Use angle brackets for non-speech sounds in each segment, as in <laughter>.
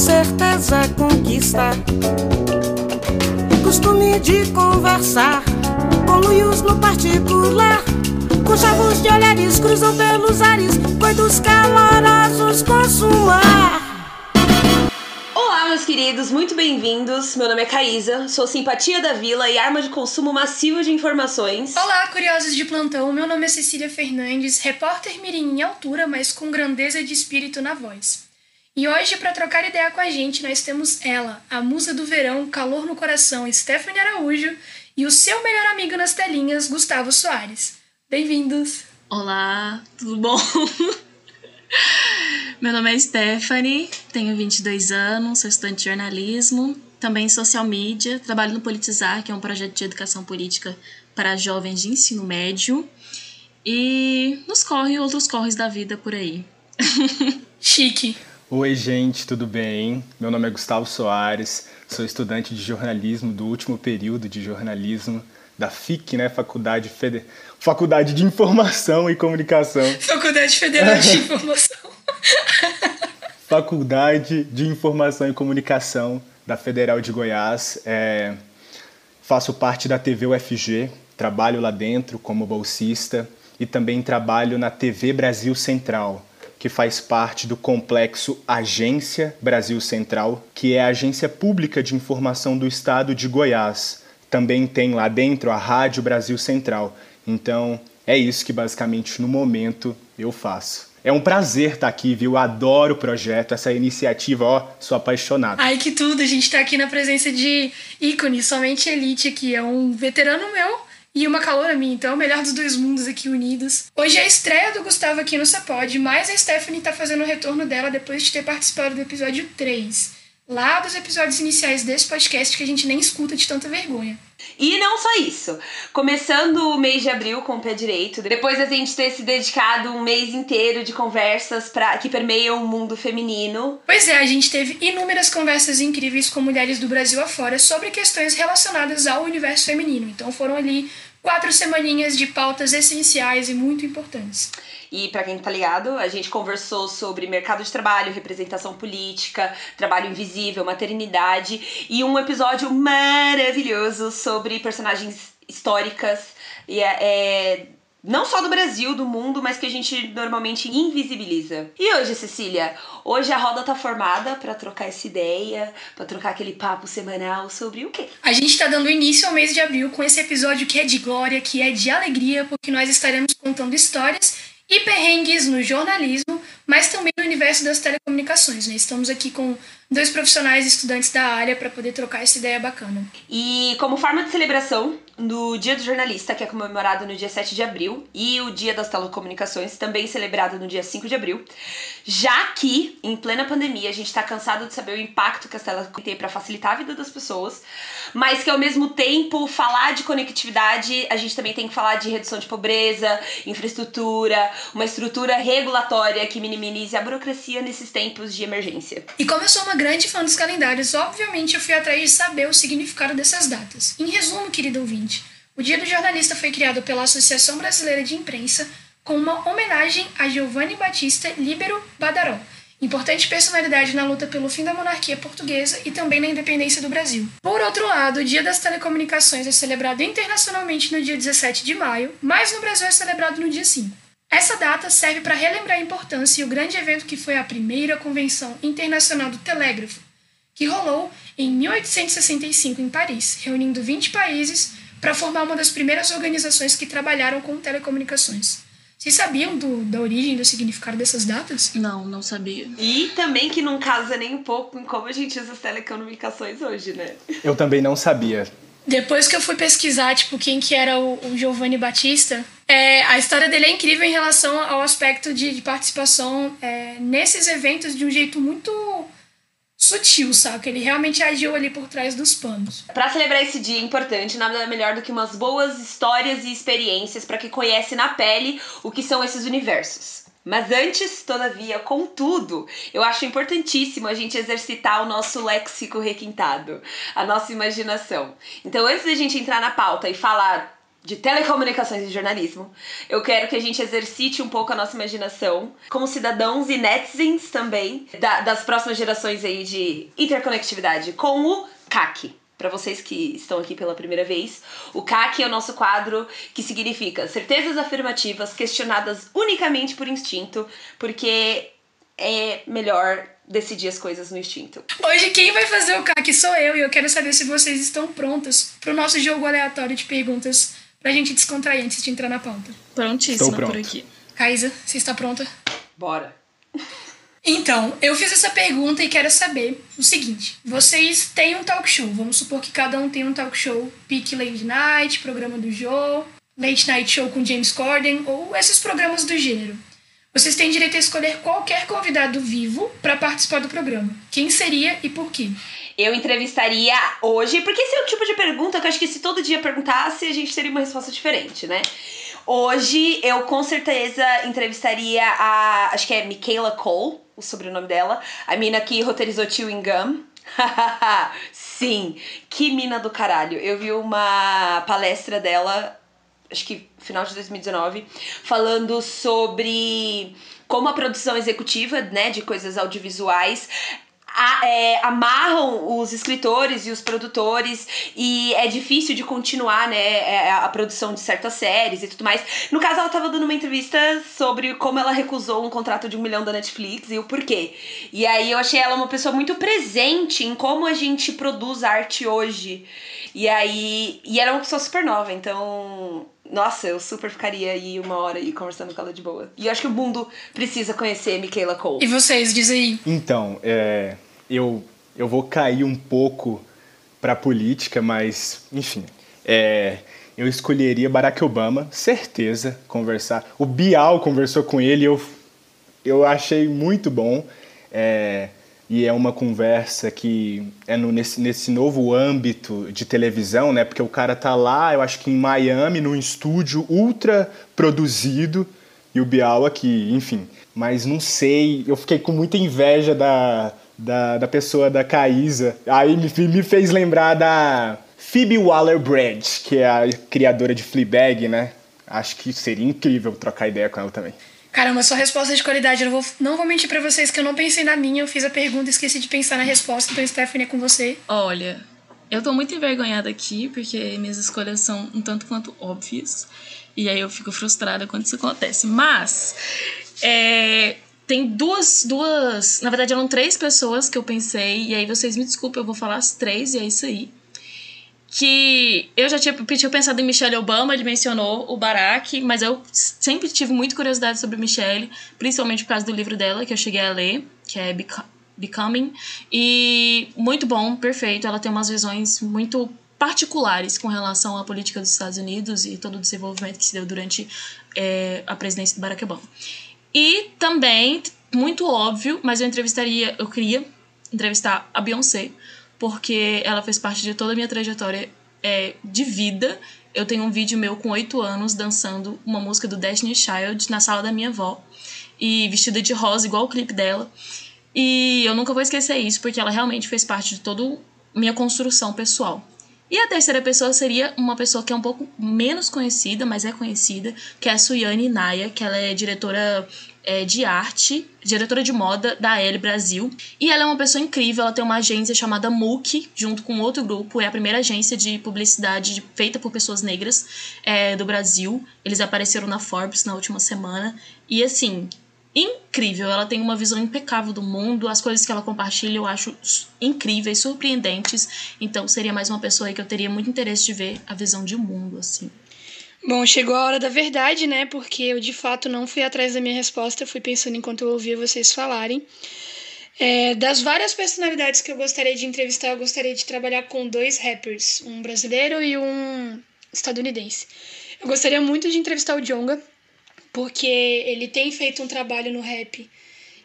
certeza conquista. Costume de conversar com luios no particular. Com chavos de olhares cruzam pelos ares, coitos calorosos consumar meus queridos, muito bem-vindos. Meu nome é Caísa, sou simpatia da vila e arma de consumo massivo de informações. Olá, curiosos de plantão. Meu nome é Cecília Fernandes, repórter mirim em altura, mas com grandeza de espírito na voz. E hoje, para trocar ideia com a gente, nós temos ela, a musa do verão, calor no coração, Stephanie Araújo, e o seu melhor amigo nas telinhas, Gustavo Soares. Bem-vindos! Olá, tudo bom? <laughs> Meu nome é Stephanie, tenho 22 anos, sou estudante de jornalismo, também social media, trabalho no Politizar, que é um projeto de educação política para jovens de ensino médio. E nos corre outros corres da vida por aí. <laughs> Chique. Oi, gente, tudo bem? Meu nome é Gustavo Soares, sou estudante de jornalismo do último período de jornalismo da FIC, né? Faculdade, Feder... Faculdade de Informação e Comunicação. <laughs> Faculdade Federal de <laughs> Informação. Faculdade de Informação e Comunicação da Federal de Goiás. É, faço parte da TV UFG, trabalho lá dentro como bolsista e também trabalho na TV Brasil Central, que faz parte do complexo Agência Brasil Central, que é a agência pública de informação do estado de Goiás. Também tem lá dentro a Rádio Brasil Central. Então, é isso que basicamente no momento eu faço. É um prazer estar aqui, viu? Adoro o projeto, essa iniciativa, ó, sou apaixonado. Ai, que tudo! A gente tá aqui na presença de ícone, somente elite aqui. É um veterano meu e uma calor a mim, então é o melhor dos dois mundos aqui unidos. Hoje é a estreia do Gustavo aqui no Sapod, mas a Stephanie tá fazendo o retorno dela depois de ter participado do episódio 3 lá dos episódios iniciais desse podcast que a gente nem escuta de tanta vergonha. E não só isso. Começando o mês de abril com o pé direito, depois a gente ter se dedicado um mês inteiro de conversas pra, que permeiam o mundo feminino. Pois é, a gente teve inúmeras conversas incríveis com mulheres do Brasil afora sobre questões relacionadas ao universo feminino. Então foram ali quatro semaninhas de pautas essenciais e muito importantes. E para quem tá ligado, a gente conversou sobre mercado de trabalho, representação política, trabalho invisível, maternidade e um episódio maravilhoso sobre personagens históricas e é, é não só do Brasil, do mundo, mas que a gente normalmente invisibiliza. E hoje, Cecília, hoje a roda tá formada para trocar essa ideia, para trocar aquele papo semanal sobre o quê? A gente tá dando início ao mês de abril com esse episódio que é de glória, que é de alegria, porque nós estaremos contando histórias e perrengues no jornalismo, mas também no universo das telecomunicações. Né? Estamos aqui com dois profissionais estudantes da área para poder trocar essa ideia bacana. E como forma de celebração, no Dia do Jornalista, que é comemorado no dia 7 de abril, e o Dia das Telecomunicações, também celebrado no dia 5 de abril, já que, em plena pandemia, a gente está cansado de saber o impacto que as telecomunicações têm para facilitar a vida das pessoas, mas que ao mesmo tempo, falar de conectividade, a gente também tem que falar de redução de pobreza, infraestrutura, uma estrutura regulatória que minimize a burocracia nesses tempos de emergência. E como eu sou uma grande fã dos calendários, obviamente eu fui atrás de saber o significado dessas datas. Em resumo, querido ouvinte, o Dia do Jornalista foi criado pela Associação Brasileira de Imprensa com uma homenagem a Giovanni Battista Libero Badaró, importante personalidade na luta pelo fim da monarquia portuguesa e também na independência do Brasil. Por outro lado, o Dia das Telecomunicações é celebrado internacionalmente no dia 17 de maio, mas no Brasil é celebrado no dia 5. Essa data serve para relembrar a importância e o grande evento que foi a primeira Convenção Internacional do Telégrafo, que rolou em 1865 em Paris, reunindo 20 países para formar uma das primeiras organizações que trabalharam com telecomunicações. Vocês sabiam do, da origem do significado dessas datas? Não, não sabia. E também que não casa nem um pouco em como a gente usa as telecomunicações hoje, né? Eu também não sabia. Depois que eu fui pesquisar, tipo, quem que era o, o Giovanni Batista, é, a história dele é incrível em relação ao aspecto de, de participação é, nesses eventos de um jeito muito sutil, saca? Ele realmente agiu ali por trás dos panos. Para celebrar esse dia importante, nada melhor do que umas boas histórias e experiências para quem conhece na pele o que são esses universos. Mas antes, todavia, contudo, eu acho importantíssimo a gente exercitar o nosso léxico requintado, a nossa imaginação. Então, antes da gente entrar na pauta e falar de telecomunicações e jornalismo. Eu quero que a gente exercite um pouco a nossa imaginação como cidadãos e netizens também da, das próximas gerações aí de interconectividade com o CAC. Para vocês que estão aqui pela primeira vez, o CAC é o nosso quadro que significa certezas afirmativas questionadas unicamente por instinto, porque é melhor decidir as coisas no instinto. Hoje quem vai fazer o CAC sou eu e eu quero saber se vocês estão prontos para o nosso jogo aleatório de perguntas pra gente descontrair antes de entrar na pauta. Prontíssima por aqui. Kaisa, você está pronta? Bora. Então, eu fiz essa pergunta e quero saber o seguinte: vocês têm um talk show, vamos supor que cada um tem um talk show, Peak Late Night, programa do Joe, Late Night Show com James Corden ou esses programas do gênero. Vocês têm direito a escolher qualquer convidado vivo para participar do programa. Quem seria e por quê? Eu entrevistaria hoje, porque esse é o tipo de pergunta que eu acho que se todo dia perguntasse, a gente teria uma resposta diferente, né? Hoje eu com certeza entrevistaria a. Acho que é Michaela Cole, o sobrenome dela. A mina que roteirizou Chewing Gum. <laughs> Sim, que mina do caralho. Eu vi uma palestra dela, acho que final de 2019, falando sobre como a produção executiva, né, de coisas audiovisuais a, é, amarram os escritores e os produtores e é difícil de continuar, né, é, a produção de certas séries e tudo mais. No caso, ela estava dando uma entrevista sobre como ela recusou um contrato de um milhão da Netflix e o porquê. E aí eu achei ela uma pessoa muito presente em como a gente produz arte hoje. E aí. E era uma pessoa super nova, então. Nossa, eu super ficaria aí uma hora aí conversando com ela de boa. E eu acho que o mundo precisa conhecer Michaela Cole. E vocês, diz aí. Então, é, eu, eu vou cair um pouco pra política, mas, enfim. É, eu escolheria Barack Obama, certeza, conversar. O Bial conversou com ele, eu, eu achei muito bom. É, e é uma conversa que é no, nesse, nesse novo âmbito de televisão, né? Porque o cara tá lá, eu acho que em Miami, num estúdio ultra produzido, e o Bial aqui, enfim. Mas não sei, eu fiquei com muita inveja da, da, da pessoa da Caísa. Aí me, me fez lembrar da Phoebe Waller-Bridge, que é a criadora de Fleabag, né? Acho que seria incrível trocar ideia com ela também. Caramba, sua resposta de qualidade. Eu não vou, não vou mentir pra vocês que eu não pensei na minha. Eu fiz a pergunta e esqueci de pensar na resposta. Então, Stephanie, é com você. Olha, eu tô muito envergonhada aqui, porque minhas escolhas são um tanto quanto óbvias. E aí eu fico frustrada quando isso acontece. Mas, é, tem duas, duas... Na verdade, eram três pessoas que eu pensei. E aí vocês me desculpem, eu vou falar as três e é isso aí que eu já tinha, tinha pensado em Michelle Obama, ele mencionou o Barack, mas eu sempre tive muita curiosidade sobre Michelle, principalmente por causa do livro dela que eu cheguei a ler, que é Becoming, e muito bom, perfeito, ela tem umas visões muito particulares com relação à política dos Estados Unidos e todo o desenvolvimento que se deu durante é, a presidência do Barack Obama. E também, muito óbvio, mas eu entrevistaria, eu queria entrevistar a Beyoncé, porque ela fez parte de toda a minha trajetória é, de vida. Eu tenho um vídeo meu com oito anos dançando uma música do Destiny Child na sala da minha avó e vestida de rosa, igual o clipe dela. E eu nunca vou esquecer isso, porque ela realmente fez parte de toda minha construção pessoal. E a terceira pessoa seria uma pessoa que é um pouco menos conhecida, mas é conhecida, que é a Suyane Naya, que ela é diretora é, de arte, diretora de moda da L Brasil. E ela é uma pessoa incrível, ela tem uma agência chamada MOOC, junto com outro grupo, é a primeira agência de publicidade feita por pessoas negras é, do Brasil. Eles apareceram na Forbes na última semana. E assim, incrível, ela tem uma visão impecável do mundo, as coisas que ela compartilha eu acho incríveis, surpreendentes. Então seria mais uma pessoa aí que eu teria muito interesse de ver a visão de mundo, assim. Bom, chegou a hora da verdade, né? Porque eu de fato não fui atrás da minha resposta, fui pensando enquanto eu ouvia vocês falarem. É, das várias personalidades que eu gostaria de entrevistar, eu gostaria de trabalhar com dois rappers, um brasileiro e um estadunidense. Eu gostaria muito de entrevistar o Jonga, porque ele tem feito um trabalho no rap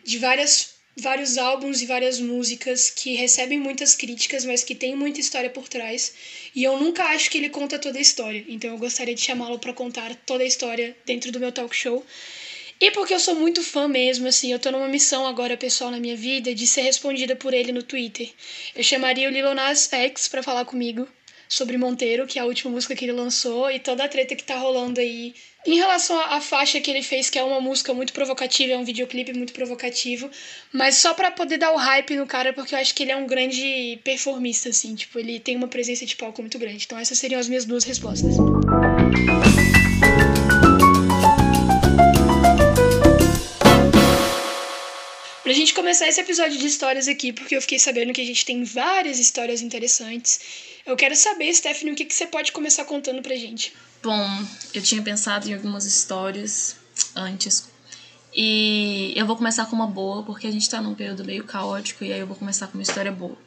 de várias vários álbuns e várias músicas que recebem muitas críticas, mas que tem muita história por trás. E eu nunca acho que ele conta toda a história. Então eu gostaria de chamá-lo para contar toda a história dentro do meu talk show. E porque eu sou muito fã mesmo, assim, eu tô numa missão agora pessoal na minha vida de ser respondida por ele no Twitter. Eu chamaria o Lil Nas X para falar comigo, sobre Monteiro, que é a última música que ele lançou, e toda a treta que tá rolando aí. Em relação à faixa que ele fez, que é uma música muito provocativa, é um videoclipe muito provocativo, mas só para poder dar o hype no cara, porque eu acho que ele é um grande performista, assim, tipo, ele tem uma presença de palco muito grande. Então essas seriam as minhas duas respostas. Começar esse episódio de histórias aqui, porque eu fiquei sabendo que a gente tem várias histórias interessantes, eu quero saber, Stephanie, o que, que você pode começar contando pra gente? Bom, eu tinha pensado em algumas histórias antes. E eu vou começar com uma boa, porque a gente tá num período meio caótico, e aí eu vou começar com uma história boa.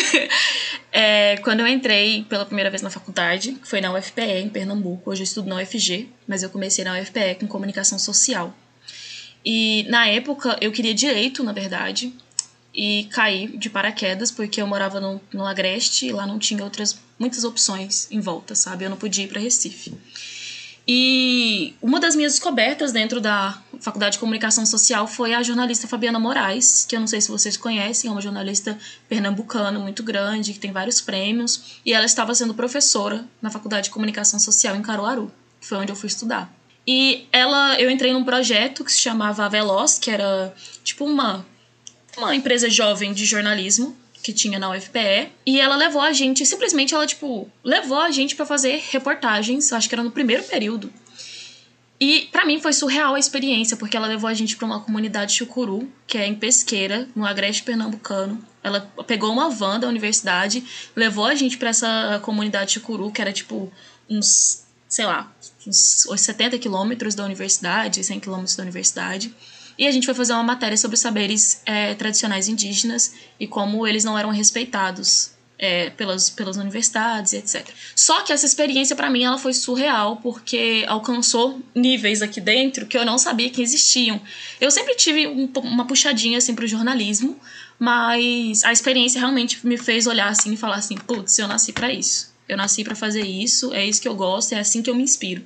<laughs> é, quando eu entrei pela primeira vez na faculdade, foi na UFPE, em Pernambuco, hoje eu estudo na UFG, mas eu comecei na UFPE com comunicação social. E na época eu queria direito, na verdade, e caí de paraquedas porque eu morava no, no Agreste e lá não tinha outras muitas opções em volta, sabe? Eu não podia ir para Recife. E uma das minhas descobertas dentro da Faculdade de Comunicação Social foi a jornalista Fabiana Moraes, que eu não sei se vocês conhecem, é uma jornalista pernambucana muito grande, que tem vários prêmios, e ela estava sendo professora na Faculdade de Comunicação Social em Caruaru, que foi onde eu fui estudar. E ela, eu entrei num projeto que se chamava Veloz, que era tipo uma, uma empresa jovem de jornalismo que tinha na UFPE, e ela levou a gente, simplesmente ela tipo, levou a gente para fazer reportagens, acho que era no primeiro período. E para mim foi surreal a experiência, porque ela levou a gente para uma comunidade chucuru, que é em Pesqueira, no Agreste Pernambucano. Ela pegou uma van da universidade, levou a gente para essa comunidade chucuru, que era tipo uns sei lá, uns 70 quilômetros da universidade, 100 quilômetros da universidade. E a gente foi fazer uma matéria sobre saberes é, tradicionais indígenas e como eles não eram respeitados é, pelas, pelas universidades etc. Só que essa experiência para mim ela foi surreal porque alcançou níveis aqui dentro que eu não sabia que existiam. Eu sempre tive um, uma puxadinha assim pro jornalismo, mas a experiência realmente me fez olhar assim e falar assim, putz, eu nasci para isso. Eu nasci para fazer isso, é isso que eu gosto, é assim que eu me inspiro.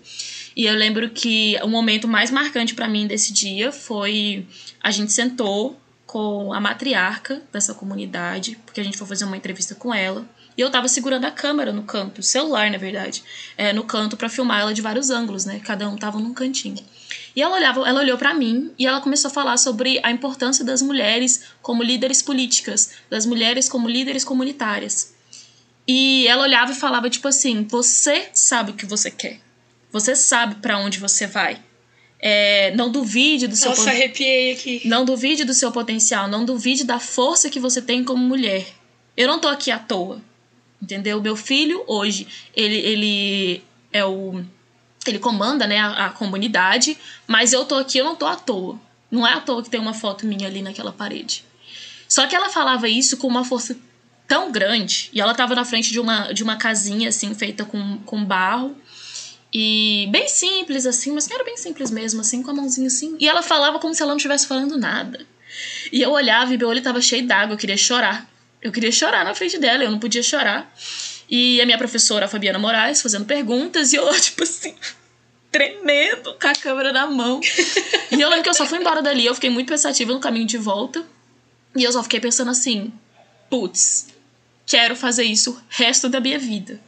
E eu lembro que o momento mais marcante para mim desse dia foi a gente sentou com a matriarca dessa comunidade, porque a gente foi fazer uma entrevista com ela. E eu tava segurando a câmera no canto, o celular, na verdade, é, no canto para filmar ela de vários ângulos, né? Cada um tava num cantinho. E ela olhava, ela olhou para mim e ela começou a falar sobre a importância das mulheres como líderes políticas, das mulheres como líderes comunitárias. E ela olhava e falava tipo assim: "Você sabe o que você quer. Você sabe para onde você vai. É, não duvide do seu Nossa, arrepiei aqui. Não duvide do seu potencial, não duvide da força que você tem como mulher. Eu não tô aqui à toa. Entendeu? Meu filho hoje, ele ele é o ele comanda, né, a, a comunidade, mas eu tô aqui, eu não tô à toa. Não é à toa que tem uma foto minha ali naquela parede. Só que ela falava isso com uma força tão grande. E ela tava na frente de uma, de uma casinha, assim, feita com, com barro. E bem simples, assim, mas era bem simples mesmo, assim, com a mãozinha assim. E ela falava como se ela não estivesse falando nada. E eu olhava e meu olho tava cheio d'água, eu queria chorar. Eu queria chorar na frente dela, eu não podia chorar. E a minha professora, a Fabiana Moraes, fazendo perguntas, e eu, <laughs> tipo assim, tremendo, com a câmera na mão. e eu lembro que eu só fui embora dali, eu fiquei muito pensativa no caminho de volta. E eu só fiquei pensando assim, putz, quero fazer isso resto da minha vida.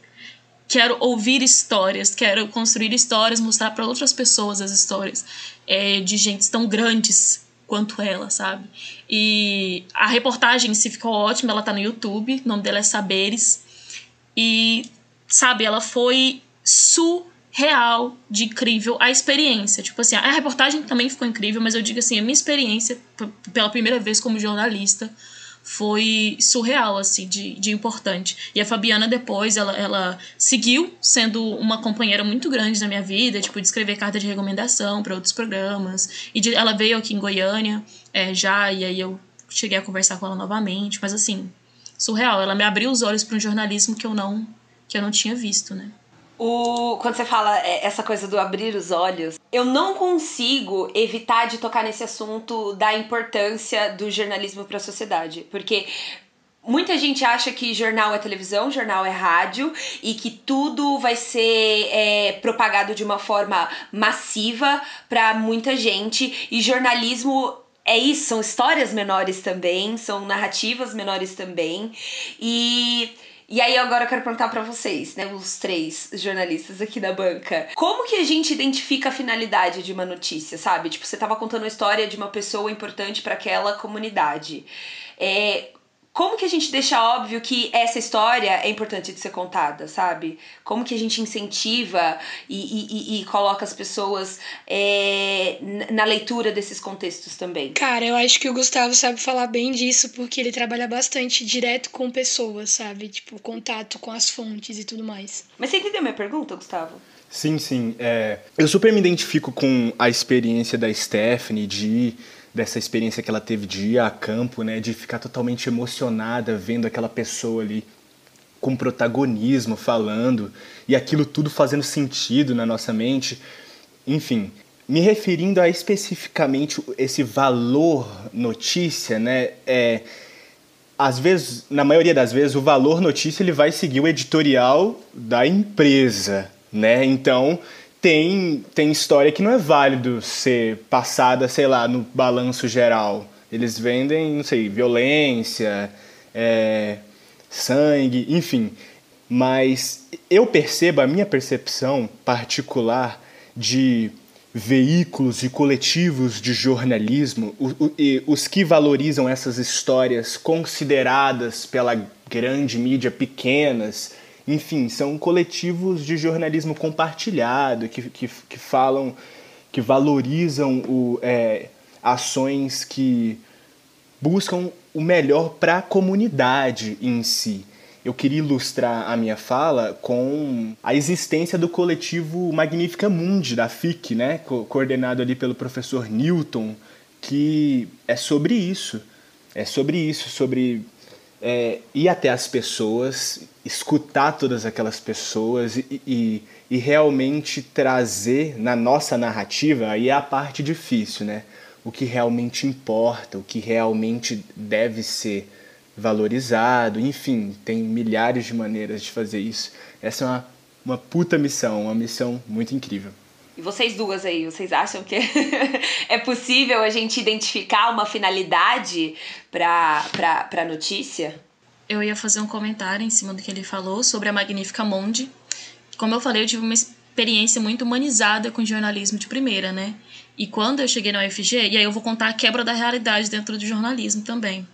Quero ouvir histórias, quero construir histórias, mostrar para outras pessoas as histórias é, de gente tão grandes quanto ela, sabe? E a reportagem em si ficou ótima, ela tá no YouTube, o nome dela é Saberes. E, sabe, ela foi surreal de incrível a experiência. Tipo assim, a reportagem também ficou incrível, mas eu digo assim, a minha experiência pela primeira vez como jornalista foi surreal, assim, de, de importante. E a Fabiana depois, ela, ela seguiu sendo uma companheira muito grande na minha vida, tipo, de escrever carta de recomendação para outros programas. E de, ela veio aqui em Goiânia é, já, e aí eu cheguei a conversar com ela novamente. Mas, assim, surreal. Ela me abriu os olhos para um jornalismo que eu não que eu não tinha visto, né? O, quando você fala é, essa coisa do abrir os olhos, eu não consigo evitar de tocar nesse assunto da importância do jornalismo para a sociedade. Porque Muita gente acha que jornal é televisão, jornal é rádio e que tudo vai ser é, propagado de uma forma massiva para muita gente. E jornalismo é isso, são histórias menores também, são narrativas menores também. E E aí agora eu quero perguntar para vocês, né, os três jornalistas aqui da banca, como que a gente identifica a finalidade de uma notícia, sabe? Tipo, você tava contando a história de uma pessoa importante para aquela comunidade. É, como que a gente deixa óbvio que essa história é importante de ser contada, sabe? Como que a gente incentiva e, e, e coloca as pessoas é, na leitura desses contextos também? Cara, eu acho que o Gustavo sabe falar bem disso, porque ele trabalha bastante direto com pessoas, sabe? Tipo, contato com as fontes e tudo mais. Mas você entendeu minha pergunta, Gustavo? Sim, sim. É, eu super me identifico com a experiência da Stephanie de dessa experiência que ela teve de ir a campo, né, de ficar totalmente emocionada vendo aquela pessoa ali com protagonismo falando e aquilo tudo fazendo sentido na nossa mente. Enfim, me referindo a especificamente esse valor notícia, né, é às vezes, na maioria das vezes, o valor notícia ele vai seguir o editorial da empresa, né? Então, tem, tem história que não é válido ser passada, sei lá, no balanço geral. Eles vendem, não sei, violência, é, sangue, enfim. Mas eu percebo, a minha percepção particular de veículos e coletivos de jornalismo, os que valorizam essas histórias consideradas pela grande mídia pequenas, enfim, são coletivos de jornalismo compartilhado que, que, que falam, que valorizam o, é, ações que buscam o melhor para a comunidade em si. Eu queria ilustrar a minha fala com a existência do coletivo Magnífica Mundi, da FIC, né? Co coordenado ali pelo professor Newton, que é sobre isso. É sobre isso, sobre é, ir até as pessoas, escutar todas aquelas pessoas e, e, e, realmente trazer na nossa narrativa, aí é a parte difícil, né? O que realmente importa, o que realmente deve ser valorizado, enfim, tem milhares de maneiras de fazer isso. Essa é uma, uma puta missão, uma missão muito incrível. E vocês duas aí, vocês acham que <laughs> é possível a gente identificar uma finalidade para a notícia? Eu ia fazer um comentário em cima do que ele falou sobre a Magnífica Monde. Como eu falei, eu tive uma experiência muito humanizada com jornalismo de primeira, né? E quando eu cheguei na UFG, e aí eu vou contar a quebra da realidade dentro do jornalismo também.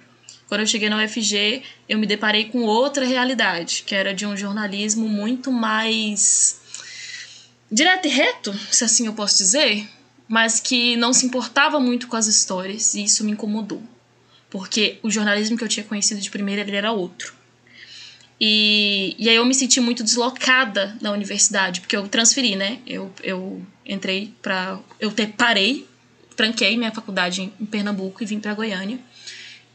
Quando eu cheguei na UFG, eu me deparei com outra realidade, que era de um jornalismo muito mais direto e reto, se assim eu posso dizer, mas que não se importava muito com as histórias e isso me incomodou. Porque o jornalismo que eu tinha conhecido de primeira ele era outro. E, e aí eu me senti muito deslocada da universidade, porque eu transferi, né? Eu, eu entrei para Eu te, parei, tranquei minha faculdade em, em Pernambuco e vim para Goiânia.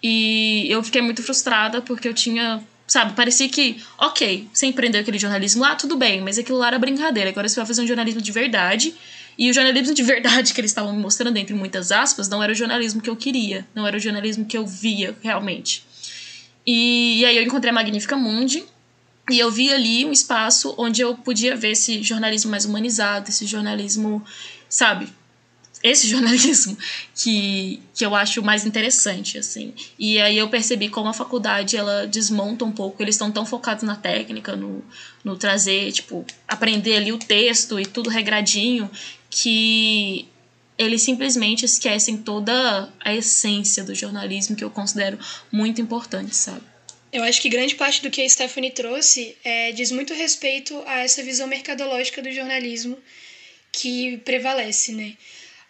E eu fiquei muito frustrada porque eu tinha Sabe, parecia que, ok, você empreendeu aquele jornalismo lá, tudo bem, mas aquilo lá era brincadeira. Agora você vai fazer um jornalismo de verdade. E o jornalismo de verdade que eles estavam me mostrando, entre muitas aspas, não era o jornalismo que eu queria, não era o jornalismo que eu via realmente. E, e aí eu encontrei a Magnífica Mundi, e eu vi ali um espaço onde eu podia ver esse jornalismo mais humanizado, esse jornalismo, sabe, esse <laughs> jornalismo que, que eu acho mais interessante, assim. E aí eu percebi como a faculdade, ela desmonta um pouco, eles estão tão focados na técnica, no, no trazer, tipo, aprender ali o texto e tudo regradinho, que eles simplesmente esquecem toda a essência do jornalismo que eu considero muito importante, sabe? Eu acho que grande parte do que a Stephanie trouxe é, diz muito respeito a essa visão mercadológica do jornalismo que prevalece, né?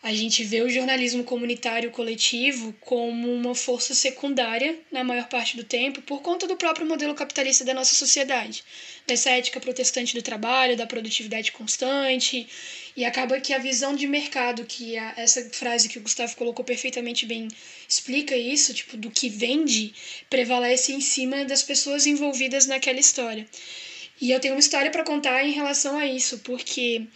A gente vê o jornalismo comunitário coletivo como uma força secundária na maior parte do tempo por conta do próprio modelo capitalista da nossa sociedade, dessa ética protestante do trabalho, da produtividade constante, e acaba que a visão de mercado, que a, essa frase que o Gustavo colocou perfeitamente bem explica isso, tipo, do que vende, prevalece em cima das pessoas envolvidas naquela história. E eu tenho uma história para contar em relação a isso, porque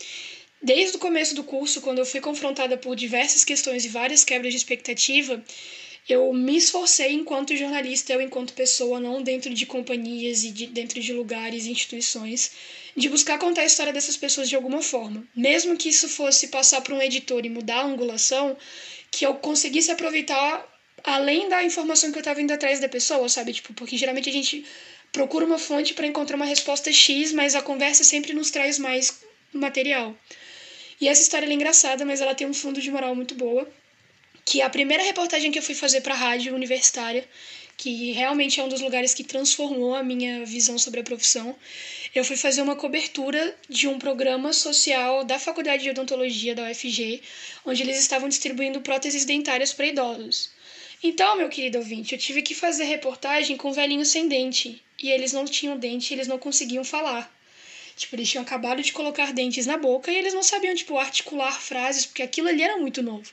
Desde o começo do curso, quando eu fui confrontada por diversas questões e várias quebras de expectativa, eu me esforcei enquanto jornalista, eu enquanto pessoa, não dentro de companhias e de, dentro de lugares e instituições, de buscar contar a história dessas pessoas de alguma forma. Mesmo que isso fosse passar para um editor e mudar a angulação, que eu conseguisse aproveitar além da informação que eu estava indo atrás da pessoa, sabe? Tipo, porque geralmente a gente procura uma fonte para encontrar uma resposta X, mas a conversa sempre nos traz mais material. E essa história é engraçada, mas ela tem um fundo de moral muito boa. Que a primeira reportagem que eu fui fazer para a rádio universitária, que realmente é um dos lugares que transformou a minha visão sobre a profissão, eu fui fazer uma cobertura de um programa social da Faculdade de Odontologia da UFG, onde eles estavam distribuindo próteses dentárias para idosos. Então, meu querido ouvinte, eu tive que fazer reportagem com velhinhos sem dente. E eles não tinham dente, eles não conseguiam falar. Tipo, eles tinham acabado de colocar dentes na boca e eles não sabiam, tipo, articular frases, porque aquilo ali era muito novo.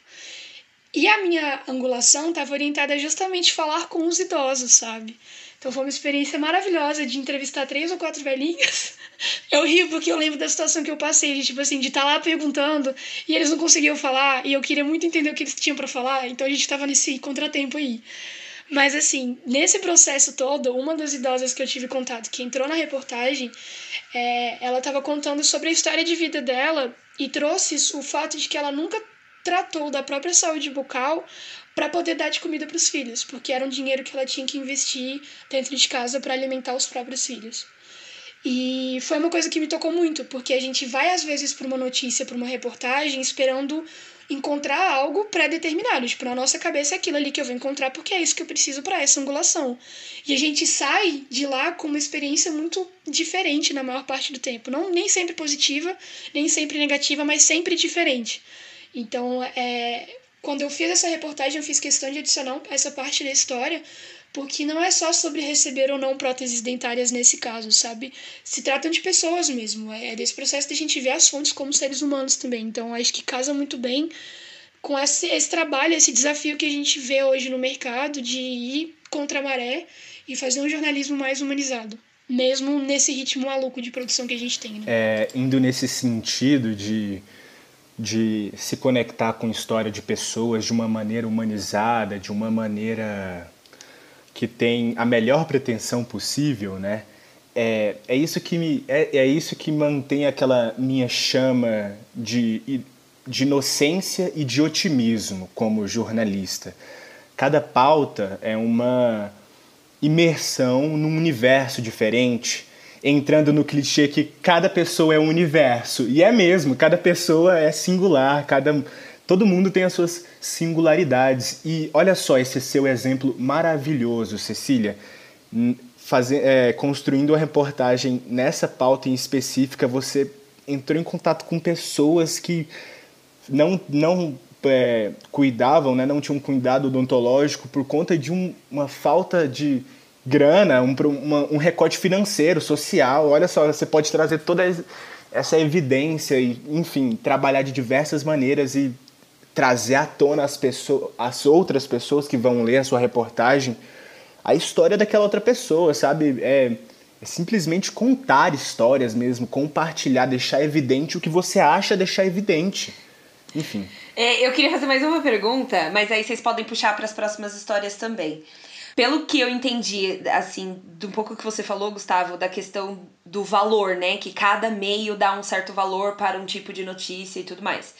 E a minha angulação estava orientada a justamente falar com os idosos, sabe? Então foi uma experiência maravilhosa de entrevistar três ou quatro velhinhas. <laughs> Eu rio porque eu lembro da situação que eu passei, de tipo assim, de estar tá lá perguntando e eles não conseguiam falar e eu queria muito entender o que eles tinham para falar, então a gente estava nesse contratempo aí. Mas assim, nesse processo todo, uma das idosas que eu tive contato, que entrou na reportagem, é, ela estava contando sobre a história de vida dela e trouxe o fato de que ela nunca tratou da própria saúde bucal para poder dar de comida para os filhos, porque era um dinheiro que ela tinha que investir dentro de casa para alimentar os próprios filhos. E foi uma coisa que me tocou muito, porque a gente vai às vezes para uma notícia, para uma reportagem, esperando encontrar algo pré-determinado. Tipo, na nossa cabeça é aquilo ali que eu vou encontrar porque é isso que eu preciso para essa angulação. E a gente sai de lá com uma experiência muito diferente na maior parte do tempo. Não nem sempre positiva, nem sempre negativa, mas sempre diferente. Então, é, quando eu fiz essa reportagem, eu fiz questão de adicionar essa parte da história, porque não é só sobre receber ou não próteses dentárias nesse caso, sabe? Se tratam de pessoas mesmo. É desse processo de a gente ver as fontes como seres humanos também. Então, acho que casa muito bem com esse, esse trabalho, esse desafio que a gente vê hoje no mercado de ir contra a maré e fazer um jornalismo mais humanizado. Mesmo nesse ritmo maluco de produção que a gente tem, né? É, indo nesse sentido de de se conectar com história de pessoas de uma maneira humanizada, de uma maneira que tem a melhor pretensão possível, né? É, é isso que me é, é isso que mantém aquela minha chama de, de inocência e de otimismo como jornalista. Cada pauta é uma imersão num universo diferente entrando no clichê que cada pessoa é um universo. E é mesmo, cada pessoa é singular, cada todo mundo tem as suas singularidades. E olha só esse seu exemplo maravilhoso, Cecília. É, construindo a reportagem nessa pauta em específica, você entrou em contato com pessoas que não, não é, cuidavam, né, não tinham cuidado odontológico por conta de um, uma falta de grana, um, uma, um recorte financeiro, social. Olha só, você pode trazer toda essa evidência e, enfim, trabalhar de diversas maneiras e trazer à tona as, pessoas, as outras pessoas que vão ler a sua reportagem a história daquela outra pessoa, sabe? É, é simplesmente contar histórias mesmo, compartilhar, deixar evidente o que você acha deixar evidente. Enfim. É, eu queria fazer mais uma pergunta, mas aí vocês podem puxar para as próximas histórias também. Pelo que eu entendi, assim, um pouco que você falou, Gustavo, da questão do valor, né? Que cada meio dá um certo valor para um tipo de notícia e tudo mais.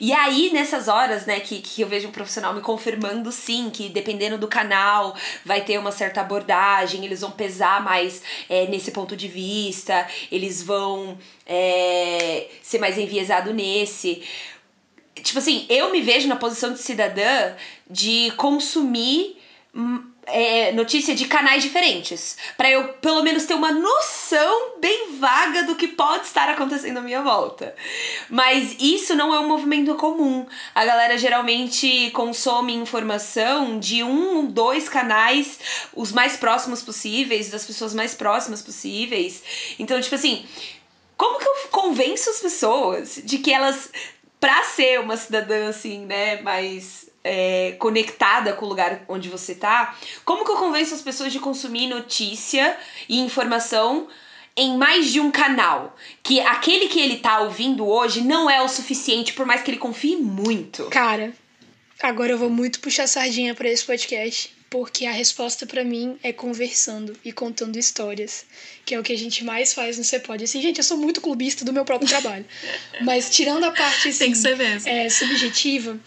E aí, nessas horas, né, que, que eu vejo um profissional me confirmando sim, que dependendo do canal vai ter uma certa abordagem, eles vão pesar mais é, nesse ponto de vista, eles vão é, ser mais enviesado nesse tipo assim, eu me vejo na posição de cidadã de consumir é, notícia de canais diferentes, para eu pelo menos ter uma noção bem vaga do que pode estar acontecendo à minha volta. Mas isso não é um movimento comum. A galera geralmente consome informação de um, dois canais, os mais próximos possíveis, das pessoas mais próximas possíveis. Então, tipo assim, como que eu convenço as pessoas de que elas, pra ser uma cidadã assim, né, mais é, conectada com o lugar onde você tá, como que eu convenço as pessoas de consumir notícia e informação em mais de um canal? Que aquele que ele tá ouvindo hoje não é o suficiente, por mais que ele confie muito. Cara, agora eu vou muito puxar sardinha para esse podcast. Porque a resposta para mim é conversando e contando histórias, que é o que a gente mais faz no Cepod. Assim, gente, eu sou muito clubista do meu próprio trabalho. <laughs> Mas tirando a parte assim, Tem que ser mesmo. É, subjetiva,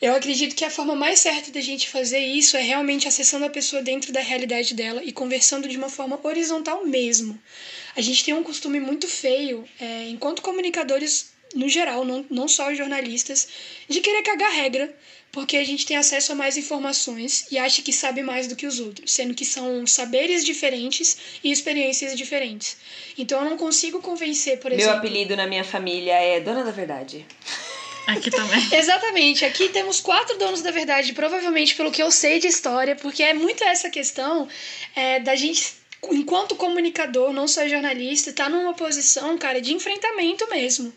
Eu acredito que a forma mais certa da gente fazer isso é realmente acessando a pessoa dentro da realidade dela e conversando de uma forma horizontal mesmo. A gente tem um costume muito feio, é, enquanto comunicadores no geral, não, não só os jornalistas, de querer cagar regra, porque a gente tem acesso a mais informações e acha que sabe mais do que os outros, sendo que são saberes diferentes e experiências diferentes. Então eu não consigo convencer, por exemplo. Meu apelido na minha família é Dona da Verdade. Aqui também. <laughs> Exatamente. Aqui temos quatro donos da verdade, provavelmente pelo que eu sei de história, porque é muito essa questão é, da gente, enquanto comunicador, não só jornalista, tá numa posição, cara, de enfrentamento mesmo.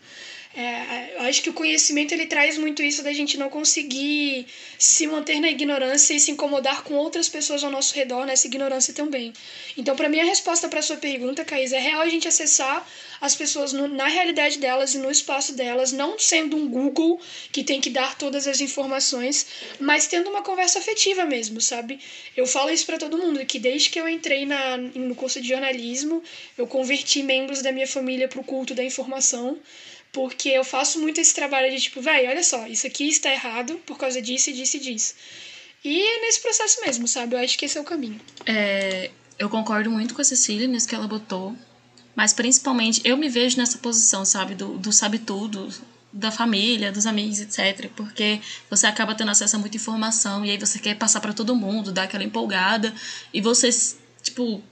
É, eu acho que o conhecimento ele traz muito isso da gente não conseguir se manter na ignorância e se incomodar com outras pessoas ao nosso redor nessa ignorância também. Então, para mim, a resposta para sua pergunta, Caís, é real a gente acessar as pessoas no, na realidade delas e no espaço delas, não sendo um Google que tem que dar todas as informações, mas tendo uma conversa afetiva mesmo, sabe? Eu falo isso para todo mundo, que desde que eu entrei na, no curso de jornalismo, eu converti membros da minha família para o culto da informação porque eu faço muito esse trabalho de tipo, velho, olha só, isso aqui está errado por causa disso disso e disso. E é nesse processo mesmo, sabe? Eu acho que esse é o caminho. É, eu concordo muito com a Cecília nisso que ela botou. Mas principalmente eu me vejo nessa posição, sabe? Do, do sabe tudo, da família, dos amigos, etc. Porque você acaba tendo acesso a muita informação e aí você quer passar para todo mundo, dar aquela empolgada e você, tipo,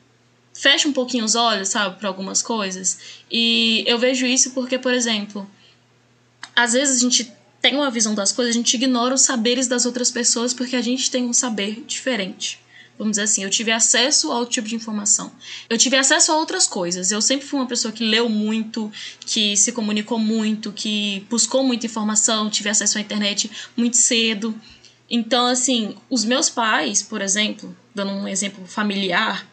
fecha um pouquinho os olhos, sabe, para algumas coisas. E eu vejo isso porque, por exemplo, às vezes a gente tem uma visão das coisas, a gente ignora os saberes das outras pessoas porque a gente tem um saber diferente. Vamos dizer assim, eu tive acesso a outro tipo de informação. Eu tive acesso a outras coisas. Eu sempre fui uma pessoa que leu muito, que se comunicou muito, que buscou muita informação, tive acesso à internet muito cedo. Então, assim, os meus pais, por exemplo, dando um exemplo familiar,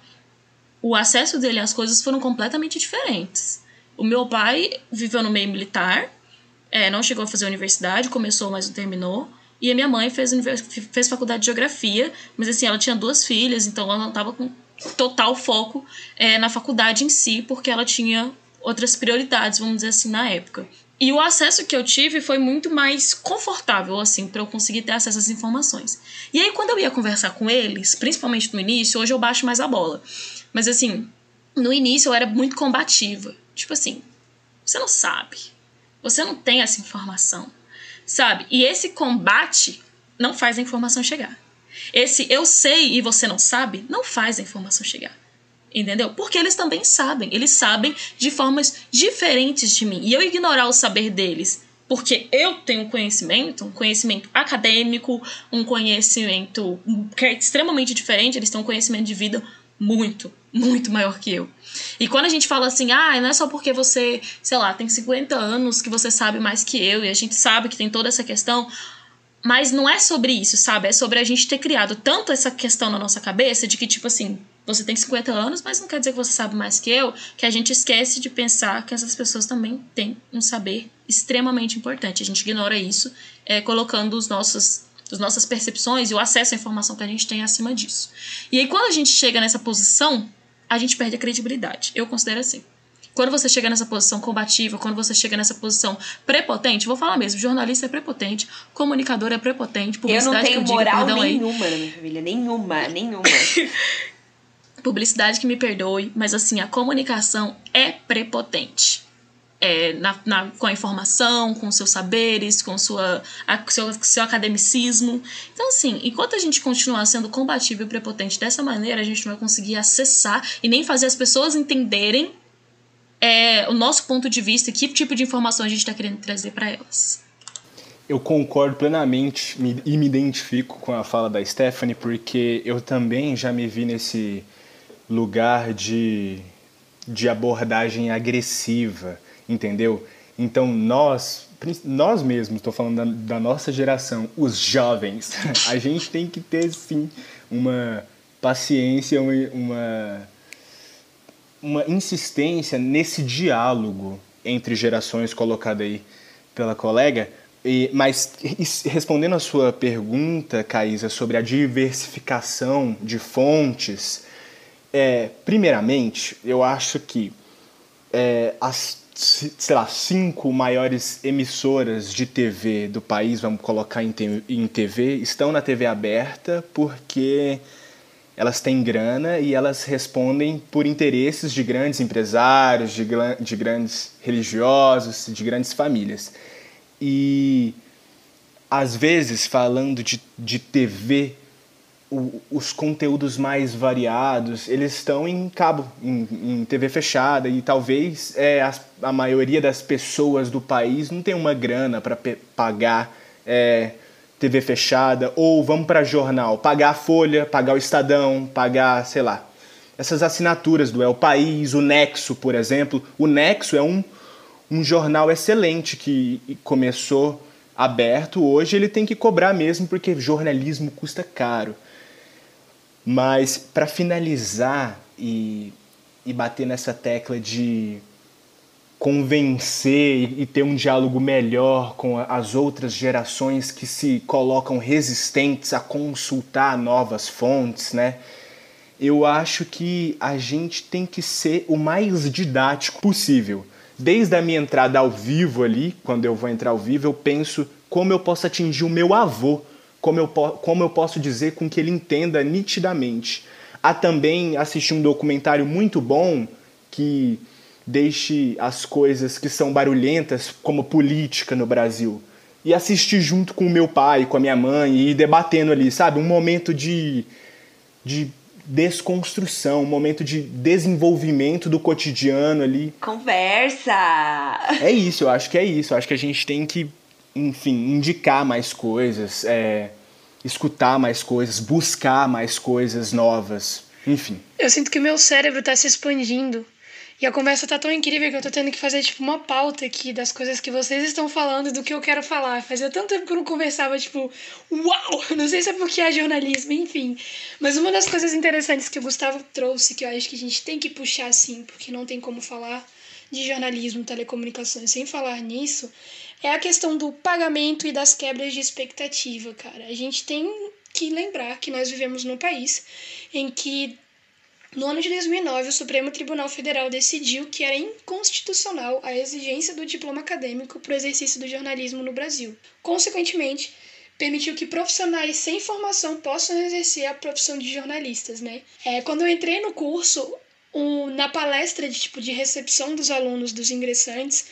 o acesso dele às coisas foram completamente diferentes. O meu pai viveu no meio militar, é, não chegou a fazer universidade, começou, mas não terminou. E a minha mãe fez, fez faculdade de geografia, mas assim, ela tinha duas filhas, então ela não estava com total foco é, na faculdade em si, porque ela tinha outras prioridades, vamos dizer assim, na época. E o acesso que eu tive foi muito mais confortável, assim, para eu conseguir ter acesso às informações. E aí, quando eu ia conversar com eles, principalmente no início, hoje eu baixo mais a bola. Mas assim, no início eu era muito combativa. Tipo assim, você não sabe. Você não tem essa informação. Sabe? E esse combate não faz a informação chegar. Esse eu sei e você não sabe não faz a informação chegar. Entendeu? Porque eles também sabem. Eles sabem de formas diferentes de mim. E eu ignorar o saber deles porque eu tenho conhecimento, um conhecimento acadêmico, um conhecimento que é extremamente diferente, eles têm um conhecimento de vida muito, muito maior que eu. E quando a gente fala assim, ah, não é só porque você, sei lá, tem 50 anos que você sabe mais que eu e a gente sabe que tem toda essa questão, mas não é sobre isso, sabe? É sobre a gente ter criado tanto essa questão na nossa cabeça de que, tipo assim, você tem 50 anos, mas não quer dizer que você sabe mais que eu, que a gente esquece de pensar que essas pessoas também têm um saber extremamente importante. A gente ignora isso, é, colocando os nossos das nossas percepções e o acesso à informação que a gente tem acima disso. E aí, quando a gente chega nessa posição, a gente perde a credibilidade. Eu considero assim. Quando você chega nessa posição combativa, quando você chega nessa posição prepotente, vou falar mesmo, jornalista é prepotente, comunicador é prepotente, publicidade Eu não tenho que eu moral diga, nenhuma aí. na minha família, nenhuma, nenhuma. <laughs> publicidade que me perdoe, mas assim, a comunicação é prepotente é, na, na, com a informação, com seus saberes, com sua, a, seu, seu academicismo. Então, assim, enquanto a gente continuar sendo combativo e prepotente dessa maneira, a gente não vai conseguir acessar e nem fazer as pessoas entenderem é, o nosso ponto de vista e que tipo de informação a gente está querendo trazer para elas. Eu concordo plenamente e me identifico com a fala da Stephanie, porque eu também já me vi nesse lugar de, de abordagem agressiva entendeu? Então nós, nós mesmos, estou falando da, da, nossa geração, os jovens, <laughs> a gente tem que ter sim uma paciência, uma, uma, insistência nesse diálogo entre gerações colocado aí pela colega. E, mas respondendo a sua pergunta, Caísa, sobre a diversificação de fontes, é, primeiramente, eu acho que é, as sei lá, cinco maiores emissoras de TV do país, vamos colocar em, em TV, estão na TV aberta porque elas têm grana e elas respondem por interesses de grandes empresários, de, de grandes religiosos, de grandes famílias. E às vezes, falando de, de TV, o, os conteúdos mais variados, eles estão em cabo, em, em TV fechada, e talvez é, a, a maioria das pessoas do país não tem uma grana para pagar é, TV fechada, ou vamos para jornal, pagar a Folha, pagar o Estadão, pagar, sei lá, essas assinaturas do El País, o Nexo, por exemplo. O Nexo é um, um jornal excelente que começou aberto, hoje ele tem que cobrar mesmo porque jornalismo custa caro. Mas para finalizar e, e bater nessa tecla de convencer e ter um diálogo melhor com as outras gerações que se colocam resistentes a consultar novas fontes, né? Eu acho que a gente tem que ser o mais didático possível. Desde a minha entrada ao vivo ali, quando eu vou entrar ao vivo, eu penso como eu posso atingir o meu avô como eu, como eu posso dizer com que ele entenda nitidamente. Há também assistir um documentário muito bom que deixe as coisas que são barulhentas, como política no Brasil, e assistir junto com o meu pai, com a minha mãe, e ir debatendo ali, sabe? Um momento de, de desconstrução, um momento de desenvolvimento do cotidiano ali. Conversa! É isso, eu acho que é isso. Eu acho que a gente tem que enfim, indicar mais coisas, é, escutar mais coisas, buscar mais coisas novas, enfim. Eu sinto que meu cérebro está se expandindo. E a conversa tá tão incrível que eu tô tendo que fazer, tipo, uma pauta aqui das coisas que vocês estão falando e do que eu quero falar. Fazia tanto tempo que eu não conversava, tipo, uau! <laughs> Não sei se é porque é jornalismo, enfim. Mas uma das coisas interessantes que o Gustavo trouxe, que eu acho que a gente tem que puxar assim, porque não tem como falar de jornalismo, telecomunicações sem falar nisso, é a questão do pagamento e das quebras de expectativa, cara. A gente tem que lembrar que nós vivemos num país em que no ano de 2009, o Supremo Tribunal Federal decidiu que era inconstitucional a exigência do diploma acadêmico para o exercício do jornalismo no Brasil. Consequentemente, permitiu que profissionais sem formação possam exercer a profissão de jornalistas, né? É, quando eu entrei no curso, um, na palestra de tipo de recepção dos alunos, dos ingressantes,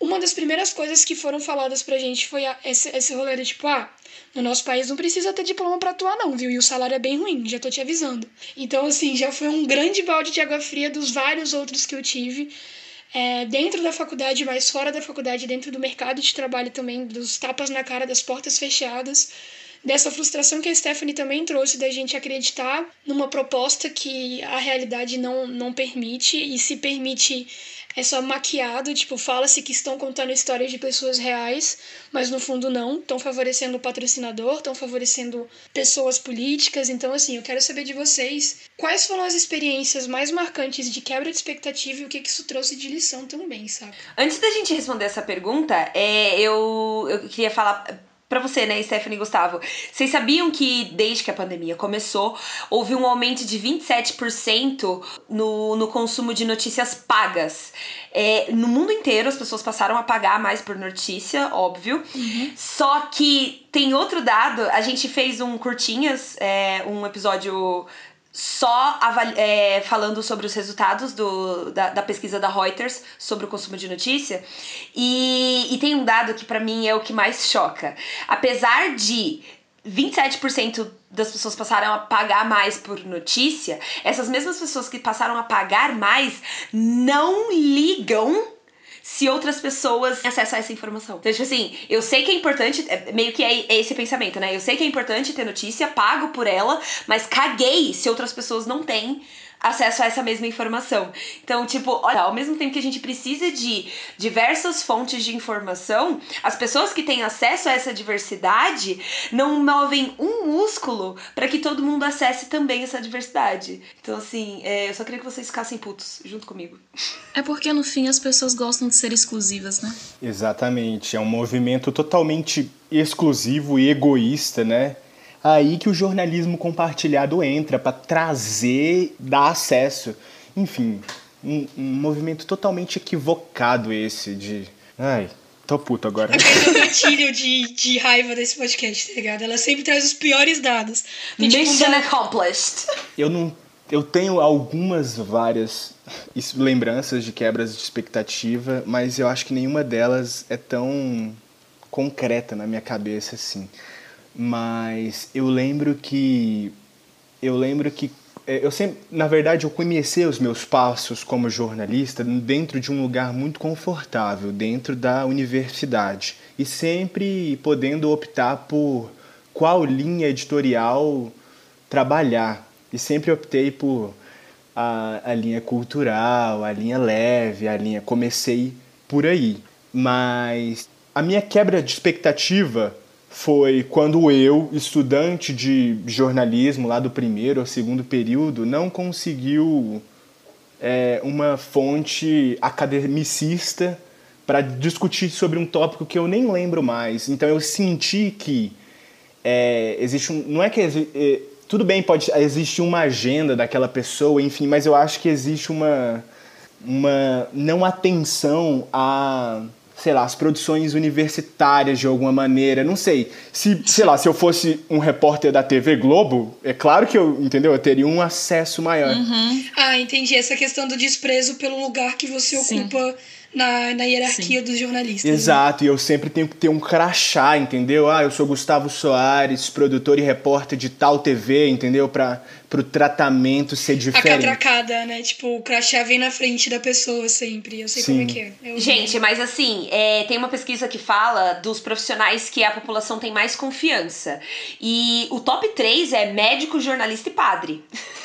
uma das primeiras coisas que foram faladas pra gente foi a, esse, esse rolê de tipo, ah, no nosso país não precisa ter diploma para atuar não, viu? E o salário é bem ruim, já tô te avisando. Então, assim, já foi um grande balde de água fria dos vários outros que eu tive. É, dentro da faculdade, mas fora da faculdade, dentro do mercado de trabalho também, dos tapas na cara, das portas fechadas dessa frustração que a Stephanie também trouxe da gente acreditar numa proposta que a realidade não, não permite e se permite é só maquiado, tipo, fala-se que estão contando histórias de pessoas reais, mas no fundo não, estão favorecendo o patrocinador, estão favorecendo pessoas políticas. Então, assim, eu quero saber de vocês quais foram as experiências mais marcantes de quebra de expectativa e o que, que isso trouxe de lição também, sabe? Antes da gente responder essa pergunta, é, eu, eu queria falar para você, né, Stephanie e Gustavo, vocês sabiam que desde que a pandemia começou, houve um aumento de 27% no, no consumo de notícias pagas? É, no mundo inteiro, as pessoas passaram a pagar mais por notícia, óbvio. Uhum. Só que tem outro dado, a gente fez um curtinhas, é, um episódio só é, falando sobre os resultados do, da, da, pesquisa da Reuters sobre o consumo de notícia. E, e tem um dado que para mim é o que mais choca. Apesar de 27% das pessoas passaram a pagar mais por notícia, essas mesmas pessoas que passaram a pagar mais não ligam se outras pessoas têm acesso a essa informação. Então, tipo assim, eu sei que é importante, é, meio que é, é esse pensamento, né? Eu sei que é importante ter notícia, pago por ela, mas caguei se outras pessoas não têm acesso a essa mesma informação. Então, tipo, olha, ao mesmo tempo que a gente precisa de diversas fontes de informação, as pessoas que têm acesso a essa diversidade não movem um músculo para que todo mundo acesse também essa diversidade. Então, assim, é, eu só queria que vocês ficassem putos junto comigo. É porque no fim as pessoas gostam de ser exclusivas, né? Exatamente. É um movimento totalmente exclusivo e egoísta, né? Aí que o jornalismo compartilhado entra para trazer, dar acesso. Enfim, um, um movimento totalmente equivocado esse de. Ai, tô puto agora. Aquele é o gatilho de, de raiva desse podcast, tá ligado? Ela sempre traz os piores dados. Tipo, um Mission dado- accomplished. Eu não. Eu tenho algumas várias lembranças de quebras de expectativa, mas eu acho que nenhuma delas é tão concreta na minha cabeça assim. Mas eu lembro que eu lembro que é, eu sempre, na verdade, eu comecei os meus passos como jornalista dentro de um lugar muito confortável, dentro da universidade, e sempre podendo optar por qual linha editorial trabalhar. E sempre optei por a, a linha cultural, a linha leve, a linha. Comecei por aí. Mas a minha quebra de expectativa foi quando eu, estudante de jornalismo lá do primeiro ou segundo período, não conseguiu é, uma fonte academicista para discutir sobre um tópico que eu nem lembro mais. Então eu senti que é, existe um. Não é que. é, tudo bem, pode existir uma agenda daquela pessoa, enfim, mas eu acho que existe uma. uma não atenção a. sei lá, as produções universitárias de alguma maneira. Não sei. Se, sei lá, se eu fosse um repórter da TV Globo, é claro que eu, entendeu? Eu teria um acesso maior. Ah, entendi. Essa questão do desprezo pelo lugar que você Sim. ocupa na, na hierarquia dos jornalistas. né? Exato, e eu sempre tenho que ter um crachá, entendeu? Ah, eu sou Gustavo Soares, produtor e repórter de tal TV, entendeu? Para o tratamento ser A diferente. catracada, né? Tipo, o crachá vem na frente da pessoa sempre. Eu sei Sim. como é que é. Eu- Gente, mas assim, é, tem uma pesquisa que fala dos profissionais que a população tem mais confiança. E o top 3 é médico, jornalista e padre. <laughs>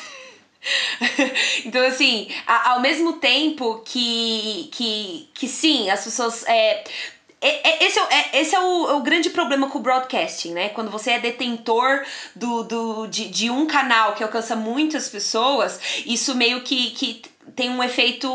<laughs> então, assim, a- ao mesmo tempo que, que, que sim, as pessoas. É, é- é- esse é, é- esse é o, é o grande problema com o broadcasting, né? Quando você é detentor do, do, de, de um canal que alcança muitas pessoas, isso meio que, que tem um efeito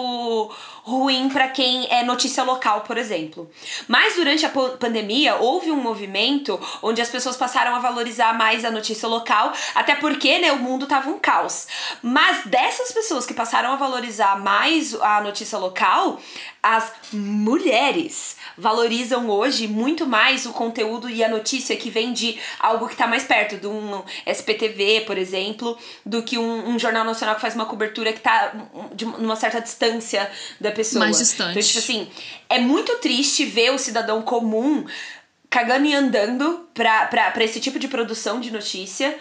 ruim para quem é notícia local, por exemplo. Mas durante a pandemia houve um movimento onde as pessoas passaram a valorizar mais a notícia local, até porque, né, o mundo tava um caos. Mas dessas pessoas que passaram a valorizar mais a notícia local, as mulheres valorizam hoje muito mais o conteúdo e a notícia que vem de algo que tá mais perto, de um SPTV, por exemplo, do que um, um jornal nacional que faz uma cobertura que tá um, de uma certa distância da pessoa. Mais distante. Então, tipo assim, é muito triste ver o cidadão comum cagando e andando pra, pra, pra esse tipo de produção de notícia.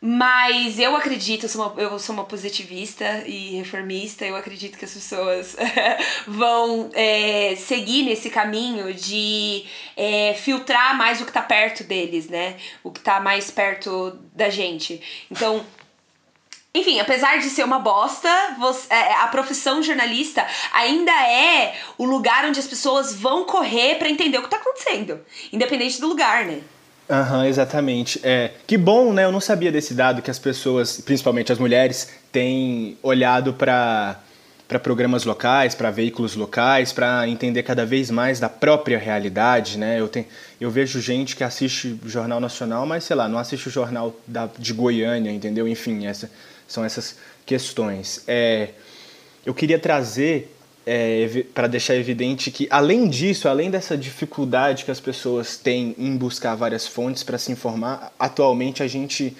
Mas eu acredito, eu sou, uma, eu sou uma positivista e reformista, eu acredito que as pessoas <laughs> vão é, seguir nesse caminho de é, filtrar mais o que tá perto deles, né? O que tá mais perto da gente. Então, enfim, apesar de ser uma bosta, é, a profissão jornalista ainda é o lugar onde as pessoas vão correr pra entender o que tá acontecendo. Independente do lugar, né? Aham, exatamente. É, que bom, né? Eu não sabia desse dado que as pessoas, principalmente as mulheres, têm olhado para para programas locais, para veículos locais, para entender cada vez mais da própria realidade, né? Eu tenho, eu vejo gente que assiste o jornal nacional, mas sei lá, não assiste o jornal da, de Goiânia, entendeu? Enfim, essa, são essas questões. É, eu queria trazer é, para deixar evidente que, além disso, além dessa dificuldade que as pessoas têm em buscar várias fontes para se informar, atualmente a gente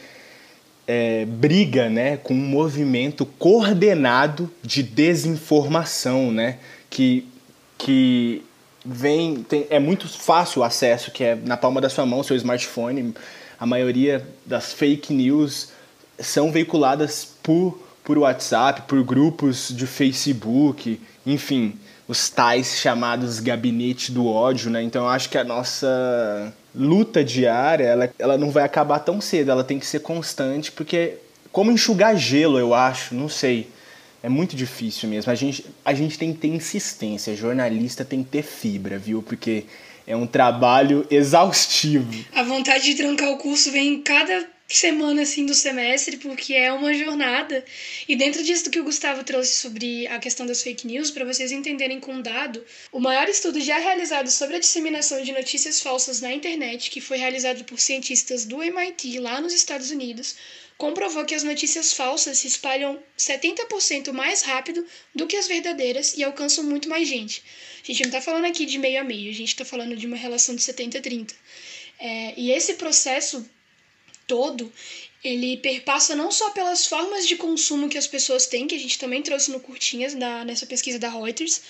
é, briga né, com um movimento coordenado de desinformação, né, que, que vem tem, é muito fácil o acesso, que é na palma da sua mão, seu smartphone. A maioria das fake news são veiculadas por, por WhatsApp, por grupos de Facebook, enfim, os tais chamados gabinete do ódio, né? Então eu acho que a nossa luta diária, ela, ela não vai acabar tão cedo, ela tem que ser constante, porque como enxugar gelo, eu acho, não sei. É muito difícil mesmo. A gente, a gente tem que ter insistência. Jornalista tem que ter fibra, viu? Porque é um trabalho exaustivo. A vontade de trancar o curso vem em cada semana assim do semestre, porque é uma jornada. E dentro disso que o Gustavo trouxe sobre a questão das fake news, para vocês entenderem com dado, o maior estudo já realizado sobre a disseminação de notícias falsas na internet, que foi realizado por cientistas do MIT lá nos Estados Unidos, comprovou que as notícias falsas se espalham 70% mais rápido do que as verdadeiras e alcançam muito mais gente. A gente não está falando aqui de meio a meio, a gente está falando de uma relação de 70 a 30. É, e esse processo todo, ele perpassa não só pelas formas de consumo que as pessoas têm, que a gente também trouxe no Curtinhas, da, nessa pesquisa da Reuters,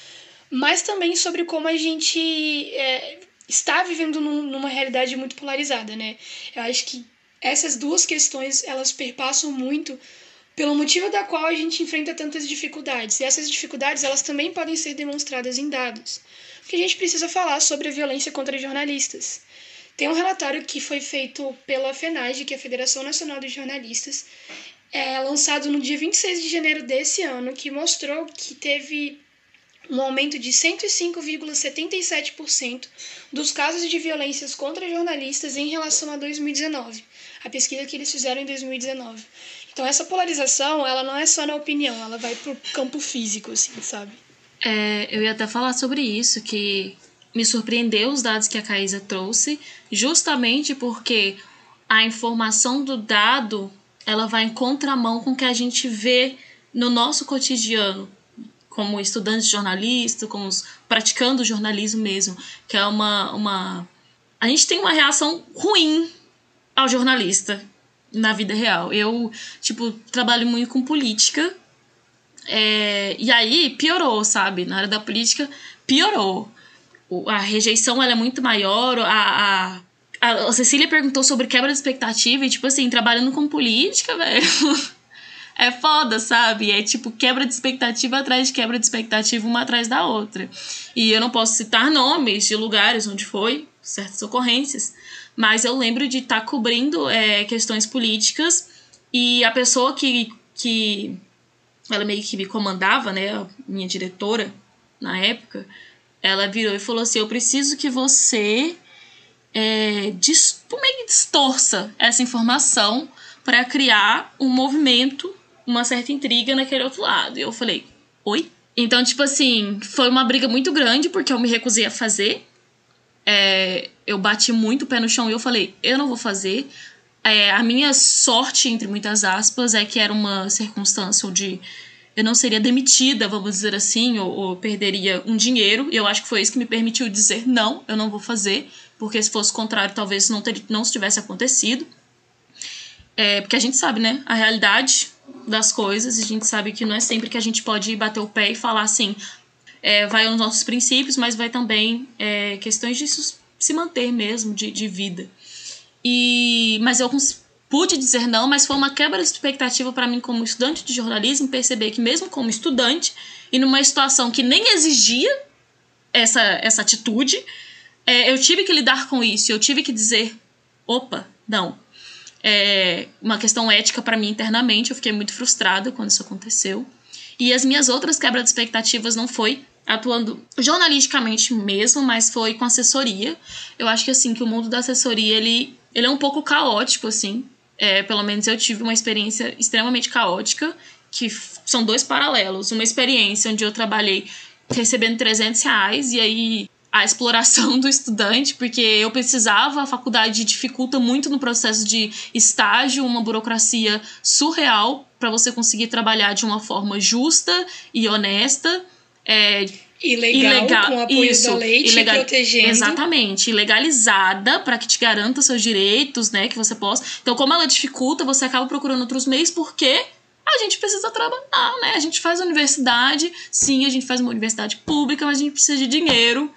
mas também sobre como a gente é, está vivendo num, numa realidade muito polarizada, né? Eu acho que essas duas questões, elas perpassam muito pelo motivo da qual a gente enfrenta tantas dificuldades. E essas dificuldades, elas também podem ser demonstradas em dados. Porque a gente precisa falar sobre a violência contra jornalistas. Tem um relatório que foi feito pela FENAGE, que é a Federação Nacional dos Jornalistas, é, lançado no dia 26 de janeiro desse ano, que mostrou que teve um aumento de 105,77% dos casos de violências contra jornalistas em relação a 2019, a pesquisa que eles fizeram em 2019. Então essa polarização, ela não é só na opinião, ela vai pro campo físico, assim, sabe? É, eu ia até falar sobre isso, que me surpreendeu os dados que a Caísa trouxe, justamente porque a informação do dado ela vai em contramão com o que a gente vê no nosso cotidiano, como estudantes de jornalista, como praticando jornalismo mesmo, que é uma, uma. A gente tem uma reação ruim ao jornalista na vida real. Eu, tipo, trabalho muito com política. É, e aí piorou, sabe? Na área da política, piorou a rejeição ela é muito maior, a, a, a Cecília perguntou sobre quebra de expectativa e, tipo assim, trabalhando com política, velho. <laughs> é foda, sabe? É tipo quebra de expectativa atrás de quebra de expectativa, uma atrás da outra. E eu não posso citar nomes de lugares onde foi, certas ocorrências, mas eu lembro de estar tá cobrindo é, questões políticas e a pessoa que, que ela meio que me comandava, né, minha diretora na época, ela virou e falou assim: Eu preciso que você é, dis, meio que distorça essa informação para criar um movimento, uma certa intriga naquele outro lado. E eu falei: Oi? Então, tipo assim, foi uma briga muito grande porque eu me recusei a fazer. É, eu bati muito o pé no chão e eu falei: Eu não vou fazer. É, a minha sorte, entre muitas aspas, é que era uma circunstância onde eu não seria demitida, vamos dizer assim, ou, ou perderia um dinheiro. E eu acho que foi isso que me permitiu dizer não, eu não vou fazer, porque se fosse o contrário, talvez não, ter, não tivesse acontecido. É, porque a gente sabe, né, a realidade das coisas, a gente sabe que não é sempre que a gente pode bater o pé e falar assim, é, vai aos nossos princípios, mas vai também é, questões de se manter mesmo, de, de vida. E, mas eu pude dizer não, mas foi uma quebra de expectativa para mim como estudante de jornalismo perceber que mesmo como estudante e numa situação que nem exigia essa, essa atitude, é, eu tive que lidar com isso, eu tive que dizer, opa, não. É uma questão ética para mim internamente, eu fiquei muito frustrada quando isso aconteceu. E as minhas outras quebras de expectativas não foi atuando jornalisticamente mesmo, mas foi com assessoria. Eu acho que assim que o mundo da assessoria ele, ele é um pouco caótico assim é, pelo menos eu tive uma experiência extremamente caótica, que são dois paralelos. Uma experiência onde eu trabalhei recebendo 300 reais e aí a exploração do estudante, porque eu precisava, a faculdade dificulta muito no processo de estágio, uma burocracia surreal para você conseguir trabalhar de uma forma justa e honesta. É, Ilegal, ilegal, com apoio isso, da lei, ilegal, protegendo. Exatamente, legalizada para que te garanta seus direitos, né, que você possa. Então, como ela dificulta, você acaba procurando outros meios porque a gente precisa trabalhar, né? A gente faz universidade, sim, a gente faz uma universidade pública, mas a gente precisa de dinheiro.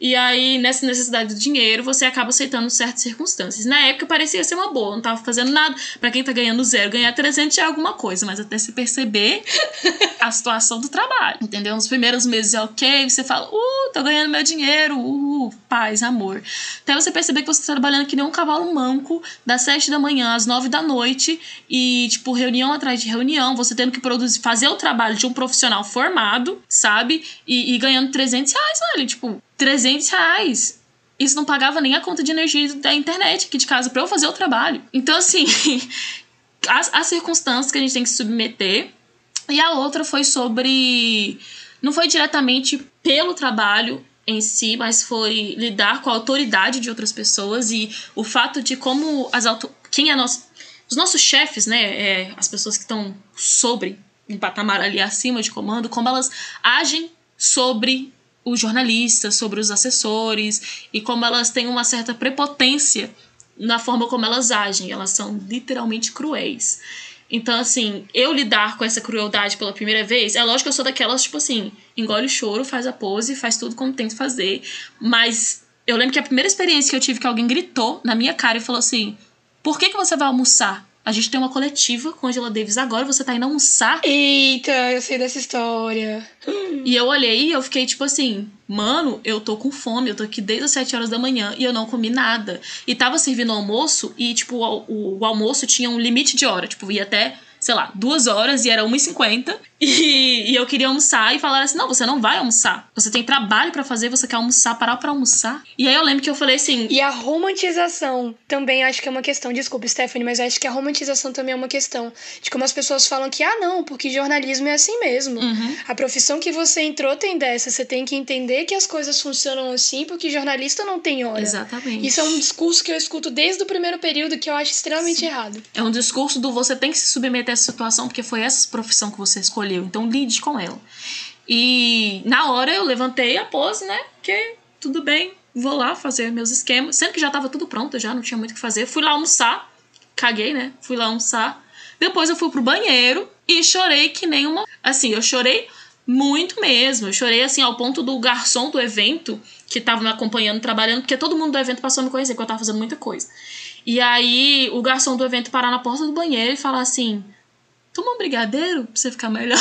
E aí, nessa necessidade de dinheiro, você acaba aceitando certas circunstâncias. Na época parecia ser uma boa, não tava fazendo nada. para quem tá ganhando zero, ganhar 300 é alguma coisa, mas até se perceber a situação do trabalho, entendeu? Nos primeiros meses é ok, você fala, uh, tô ganhando meu dinheiro, uh, paz, amor. Até você perceber que você tá trabalhando que nem um cavalo manco, das 7 da manhã às 9 da noite, e, tipo, reunião atrás de reunião, você tendo que produzir, fazer o trabalho de um profissional formado, sabe? E, e ganhando 300 reais, velho, tipo, 300 reais. isso não pagava nem a conta de energia da internet aqui de casa para eu fazer o trabalho. Então, assim, <laughs> as, as circunstâncias que a gente tem que submeter. E a outra foi sobre. Não foi diretamente pelo trabalho em si, mas foi lidar com a autoridade de outras pessoas e o fato de como as auto... quem é nosso os nossos chefes, né, é, as pessoas que estão sobre um patamar ali acima de comando, como elas agem sobre os jornalistas, sobre os assessores e como elas têm uma certa prepotência na forma como elas agem. Elas são literalmente cruéis. Então, assim, eu lidar com essa crueldade pela primeira vez, é lógico que eu sou daquelas, tipo assim, engole o choro, faz a pose, faz tudo como tem que fazer. Mas eu lembro que a primeira experiência que eu tive que alguém gritou na minha cara e falou assim: Por que, que você vai almoçar? A gente tem uma coletiva com Angela Davis agora, você tá indo almoçar. Eita, eu sei dessa história. E eu olhei e eu fiquei tipo assim, mano, eu tô com fome, eu tô aqui desde as 7 horas da manhã e eu não comi nada. E tava servindo almoço e, tipo, o, o, o almoço tinha um limite de hora, tipo, ia até sei lá, duas horas e era 1h50. E, e eu queria almoçar e falaram assim: não, você não vai almoçar. Você tem trabalho para fazer, você quer almoçar, parar pra almoçar. E aí eu lembro que eu falei assim. E a romantização também acho que é uma questão. Desculpa, Stephanie, mas acho que a romantização também é uma questão. De como as pessoas falam que, ah, não, porque jornalismo é assim mesmo. Uhum. A profissão que você entrou tem dessa. Você tem que entender que as coisas funcionam assim, porque jornalista não tem hora. Exatamente. Isso é um discurso que eu escuto desde o primeiro período que eu acho extremamente Sim. errado. É um discurso do você tem que se submeter a essa situação porque foi essa profissão que você escolheu escolheu, então lide com ela. E na hora eu levantei a pose, né? Que tudo bem, vou lá fazer meus esquemas. Sendo que já tava tudo pronto, já não tinha muito o que fazer. Fui lá almoçar, caguei, né? Fui lá almoçar. Depois eu fui pro banheiro e chorei que nem uma. Assim, eu chorei muito mesmo. Eu chorei assim ao ponto do garçom do evento, que tava me acompanhando, trabalhando, porque todo mundo do evento passou a me conhecer, porque eu tava fazendo muita coisa. E aí o garçom do evento parar na porta do banheiro e falar assim: toma um brigadeiro pra você ficar melhor.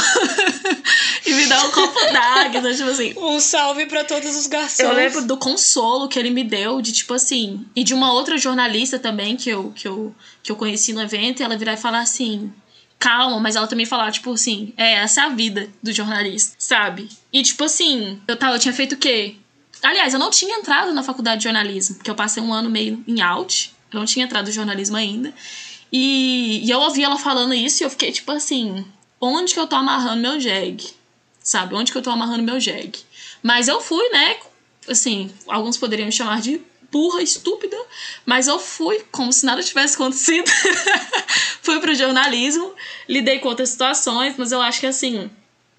<laughs> e me dá um copo d'água, então, tipo assim. Um salve para todos os garçons. Eu lembro do consolo que ele me deu, de tipo assim. E de uma outra jornalista também que eu, que eu, que eu conheci no evento, e ela virar e falar assim. Calma, mas ela também falava, tipo assim, é, essa é a vida do jornalista, sabe? E tipo assim, eu, tava, eu tinha feito o quê? Aliás, eu não tinha entrado na faculdade de jornalismo, porque eu passei um ano meio em out, eu não tinha entrado no jornalismo ainda. E, e eu ouvi ela falando isso e eu fiquei tipo assim: onde que eu tô amarrando meu jegue? Sabe? Onde que eu tô amarrando meu jegue? Mas eu fui, né? Assim, alguns poderiam me chamar de burra, estúpida, mas eu fui como se nada tivesse acontecido. <laughs> fui pro jornalismo, lidei com outras situações, mas eu acho que assim,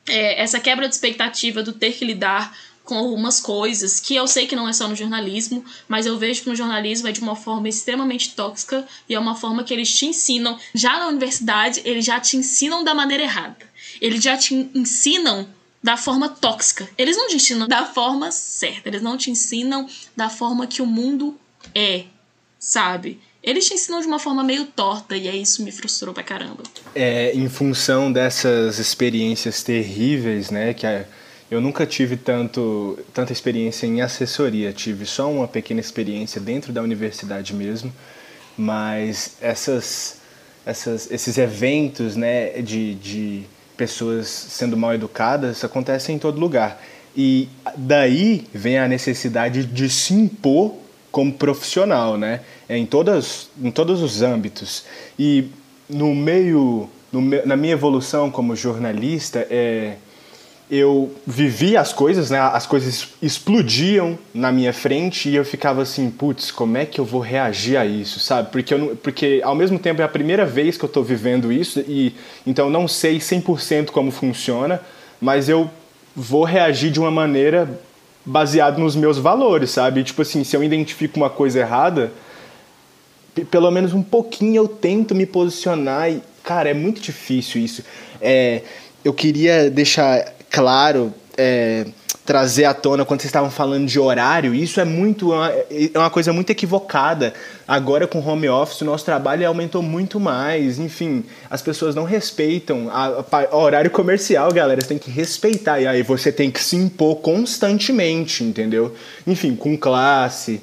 é, essa quebra de expectativa do ter que lidar com algumas coisas que eu sei que não é só no jornalismo, mas eu vejo que no jornalismo é de uma forma extremamente tóxica e é uma forma que eles te ensinam. Já na universidade, eles já te ensinam da maneira errada. Eles já te ensinam da forma tóxica. Eles não te ensinam da forma certa. Eles não te ensinam da forma que o mundo é, sabe? Eles te ensinam de uma forma meio torta e aí isso me frustrou pra caramba. É, em função dessas experiências terríveis, né, que a eu nunca tive tanto, tanta experiência em assessoria, tive só uma pequena experiência dentro da universidade mesmo, mas essas, essas, esses eventos né, de, de pessoas sendo mal educadas acontecem em todo lugar. E daí vem a necessidade de se impor como profissional, né? em, todas, em todos os âmbitos. E no meio, no, na minha evolução como jornalista, é, eu vivia as coisas, né? As coisas explodiam na minha frente e eu ficava assim, putz, como é que eu vou reagir a isso, sabe? Porque, eu não, porque ao mesmo tempo é a primeira vez que eu estou vivendo isso e então não sei 100% como funciona, mas eu vou reagir de uma maneira baseada nos meus valores, sabe? Tipo assim, se eu identifico uma coisa errada, pelo menos um pouquinho eu tento me posicionar e, cara, é muito difícil isso. É, eu queria deixar claro, é, trazer à tona quando vocês estavam falando de horário, isso é muito é uma coisa muito equivocada. Agora com home office, o nosso trabalho aumentou muito mais. Enfim, as pessoas não respeitam a, a, horário comercial, galera. Você tem que respeitar. E aí você tem que se impor constantemente, entendeu? Enfim, com classe.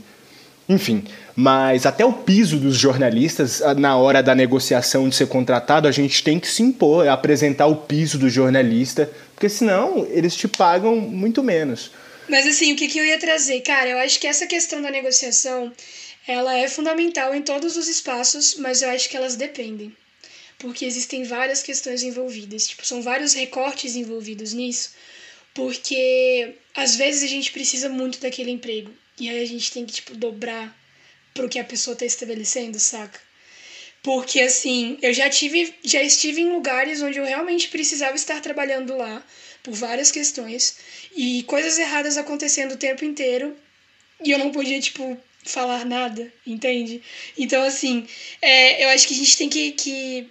Enfim, mas até o piso dos jornalistas, na hora da negociação de ser contratado, a gente tem que se impor, é apresentar o piso do jornalista, porque senão eles te pagam muito menos. Mas assim, o que, que eu ia trazer? Cara, eu acho que essa questão da negociação, ela é fundamental em todos os espaços, mas eu acho que elas dependem. Porque existem várias questões envolvidas, tipo, são vários recortes envolvidos nisso, porque às vezes a gente precisa muito daquele emprego, e aí a gente tem que, tipo, dobrar pro que a pessoa tá estabelecendo, saca? Porque assim, eu já tive, já estive em lugares onde eu realmente precisava estar trabalhando lá por várias questões e coisas erradas acontecendo o tempo inteiro e eu não podia, tipo, falar nada, entende? Então, assim, é, eu acho que a gente tem que, que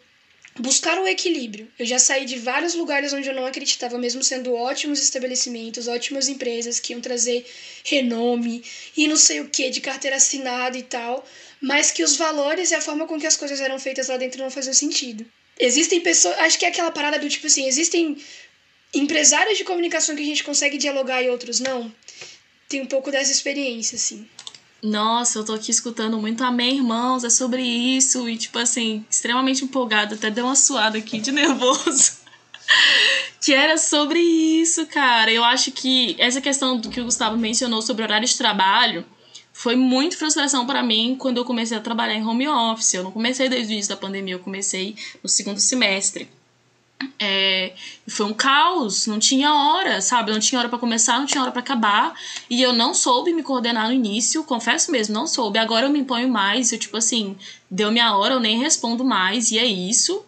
buscar o equilíbrio. Eu já saí de vários lugares onde eu não acreditava, mesmo sendo ótimos estabelecimentos, ótimas empresas que iam trazer renome e não sei o que, de carteira assinada e tal, mas que os valores e a forma com que as coisas eram feitas lá dentro não faziam sentido. Existem pessoas, acho que é aquela parada do tipo assim, existem empresários de comunicação que a gente consegue dialogar e outros não. Tem um pouco dessa experiência, assim. Nossa, eu tô aqui escutando muito Amém, irmãos, é sobre isso. E, tipo assim, extremamente empolgada, até deu uma suada aqui de <laughs> nervoso. que era sobre isso, cara. Eu acho que essa questão do que o Gustavo mencionou sobre horário de trabalho foi muito frustração para mim quando eu comecei a trabalhar em home office. Eu não comecei desde o início da pandemia, eu comecei no segundo semestre. É, foi um caos, não tinha hora, sabe? Não tinha hora para começar, não tinha hora para acabar. E eu não soube me coordenar no início, confesso mesmo, não soube. Agora eu me imponho mais, eu tipo assim, deu minha hora, eu nem respondo mais, e é isso.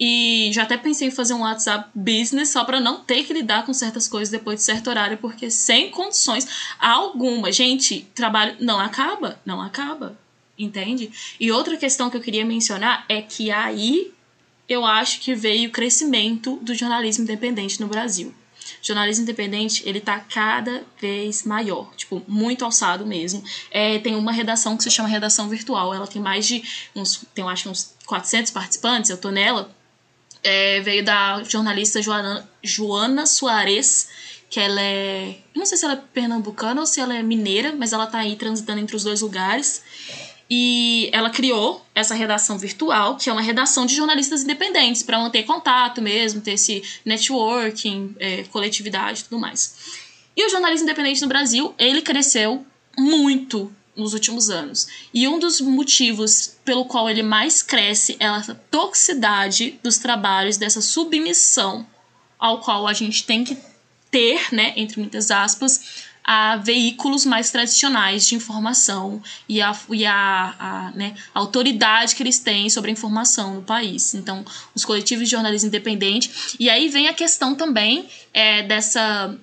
E já até pensei em fazer um WhatsApp business só para não ter que lidar com certas coisas depois de certo horário, porque sem condições alguma. Gente, trabalho não acaba, não acaba, entende? E outra questão que eu queria mencionar é que aí eu acho que veio o crescimento do jornalismo independente no Brasil. O jornalismo independente, ele tá cada vez maior, tipo, muito alçado mesmo. É, tem uma redação que se chama Redação Virtual, ela tem mais de uns, tem acho uns 400 participantes, eu tô nela. É, veio da jornalista Joana, Joana Soares, que ela é. Não sei se ela é pernambucana ou se ela é mineira, mas ela tá aí transitando entre os dois lugares. E ela criou essa redação virtual, que é uma redação de jornalistas independentes, para manter contato mesmo, ter esse networking, é, coletividade e tudo mais. E o jornalismo independente no Brasil, ele cresceu muito nos últimos anos. E um dos motivos pelo qual ele mais cresce é essa toxicidade dos trabalhos, dessa submissão ao qual a gente tem que ter, né, entre muitas aspas, a veículos mais tradicionais de informação e a, e a, a, né, autoridade que eles têm sobre a informação no país. Então, os coletivos de jornalismo independente. E aí vem a questão também é, dessa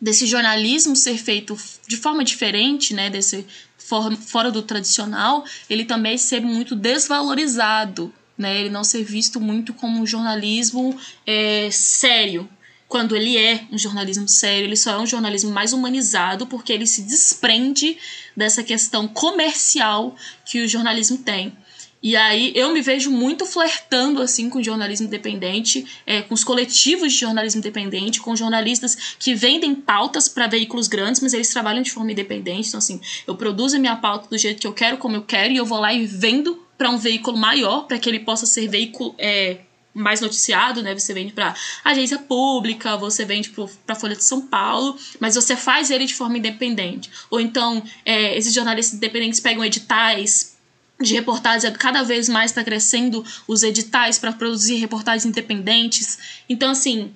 desse jornalismo ser feito de forma diferente, né, desse for, fora do tradicional, ele também ser muito desvalorizado, né, ele não ser visto muito como um jornalismo é, sério, quando ele é um jornalismo sério, ele só é um jornalismo mais humanizado porque ele se desprende dessa questão comercial que o jornalismo tem. E aí eu me vejo muito flertando assim com o jornalismo independente, é, com os coletivos de jornalismo independente, com jornalistas que vendem pautas para veículos grandes, mas eles trabalham de forma independente. Então, assim, eu produzo a minha pauta do jeito que eu quero, como eu quero, e eu vou lá e vendo para um veículo maior, para que ele possa ser veículo. É, mais noticiado, né? Você vende para agência pública, você vende para Folha de São Paulo, mas você faz ele de forma independente. Ou então, é, esses jornalistas independentes pegam editais de reportagens, cada vez mais está crescendo os editais para produzir reportagens independentes. Então, assim,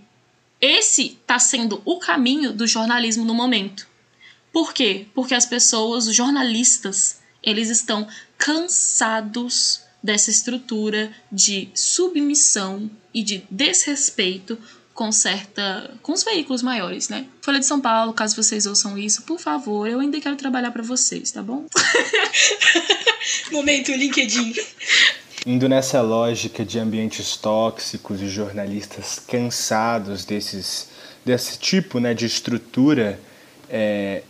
esse está sendo o caminho do jornalismo no momento. Por quê? Porque as pessoas, os jornalistas, eles estão cansados dessa estrutura de submissão e de desrespeito com certa com os veículos maiores, né? Folha de São Paulo, caso vocês ouçam isso, por favor, eu ainda quero trabalhar para vocês, tá bom? <laughs> Momento LinkedIn. Indo nessa lógica de ambientes tóxicos e jornalistas cansados desses desse tipo, né, de estrutura é,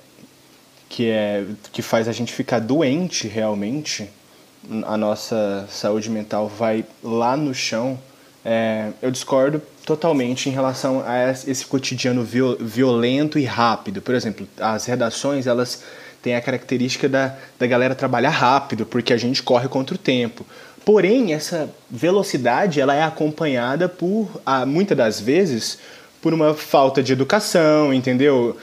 que é que faz a gente ficar doente realmente a nossa saúde mental vai lá no chão, é, eu discordo totalmente em relação a esse cotidiano violento e rápido. Por exemplo, as redações elas têm a característica da, da galera trabalhar rápido, porque a gente corre contra o tempo. Porém, essa velocidade ela é acompanhada por, muitas das vezes, por uma falta de educação, entendeu?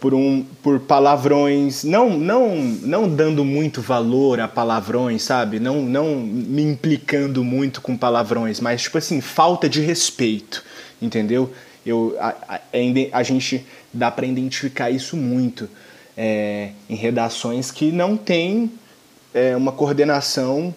Por, um, por palavrões, não, não, não dando muito valor a palavrões, sabe? Não, não me implicando muito com palavrões, mas tipo assim, falta de respeito, entendeu? Eu, a, a, a gente dá para identificar isso muito é, em redações que não tem é, uma coordenação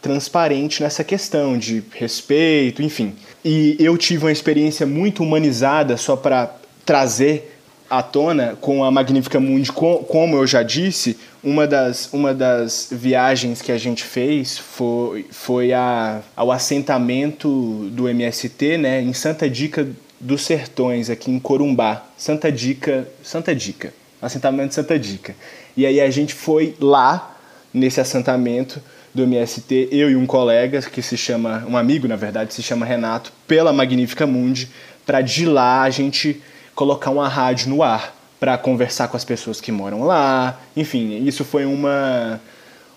transparente nessa questão de respeito, enfim. E eu tive uma experiência muito humanizada só para trazer à tona com a Magnífica Mundi, como eu já disse, uma das, uma das viagens que a gente fez foi, foi a, ao assentamento do MST, né, em Santa Dica dos Sertões, aqui em Corumbá. Santa Dica, Santa Dica, assentamento Santa Dica. E aí a gente foi lá, nesse assentamento, do MST, eu e um colega que se chama, um amigo na verdade, se chama Renato, pela Magnífica Mundi, para de lá a gente colocar uma rádio no ar para conversar com as pessoas que moram lá. Enfim, isso foi uma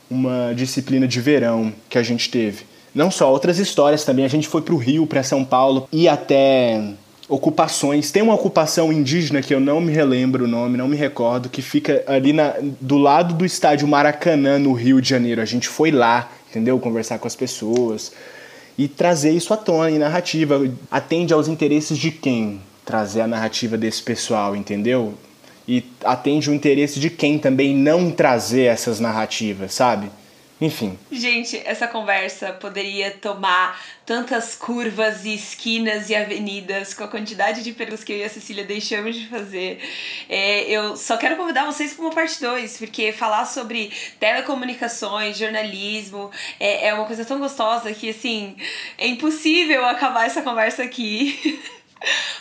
uma disciplina de verão que a gente teve. Não só outras histórias também, a gente foi para o Rio, para São Paulo e até ocupações. Tem uma ocupação indígena que eu não me relembro o nome, não me recordo, que fica ali na, do lado do estádio Maracanã, no Rio de Janeiro. A gente foi lá, entendeu? Conversar com as pessoas e trazer isso à tona em narrativa. Atende aos interesses de quem? Trazer a narrativa desse pessoal, entendeu? E atende o interesse de quem também não trazer essas narrativas, sabe? Enfim. Gente, essa conversa poderia tomar tantas curvas e esquinas e avenidas com a quantidade de perguntas que eu e a Cecília deixamos de fazer. É, eu só quero convidar vocês para uma parte 2, porque falar sobre telecomunicações, jornalismo, é, é uma coisa tão gostosa que, assim, é impossível acabar essa conversa aqui. <laughs>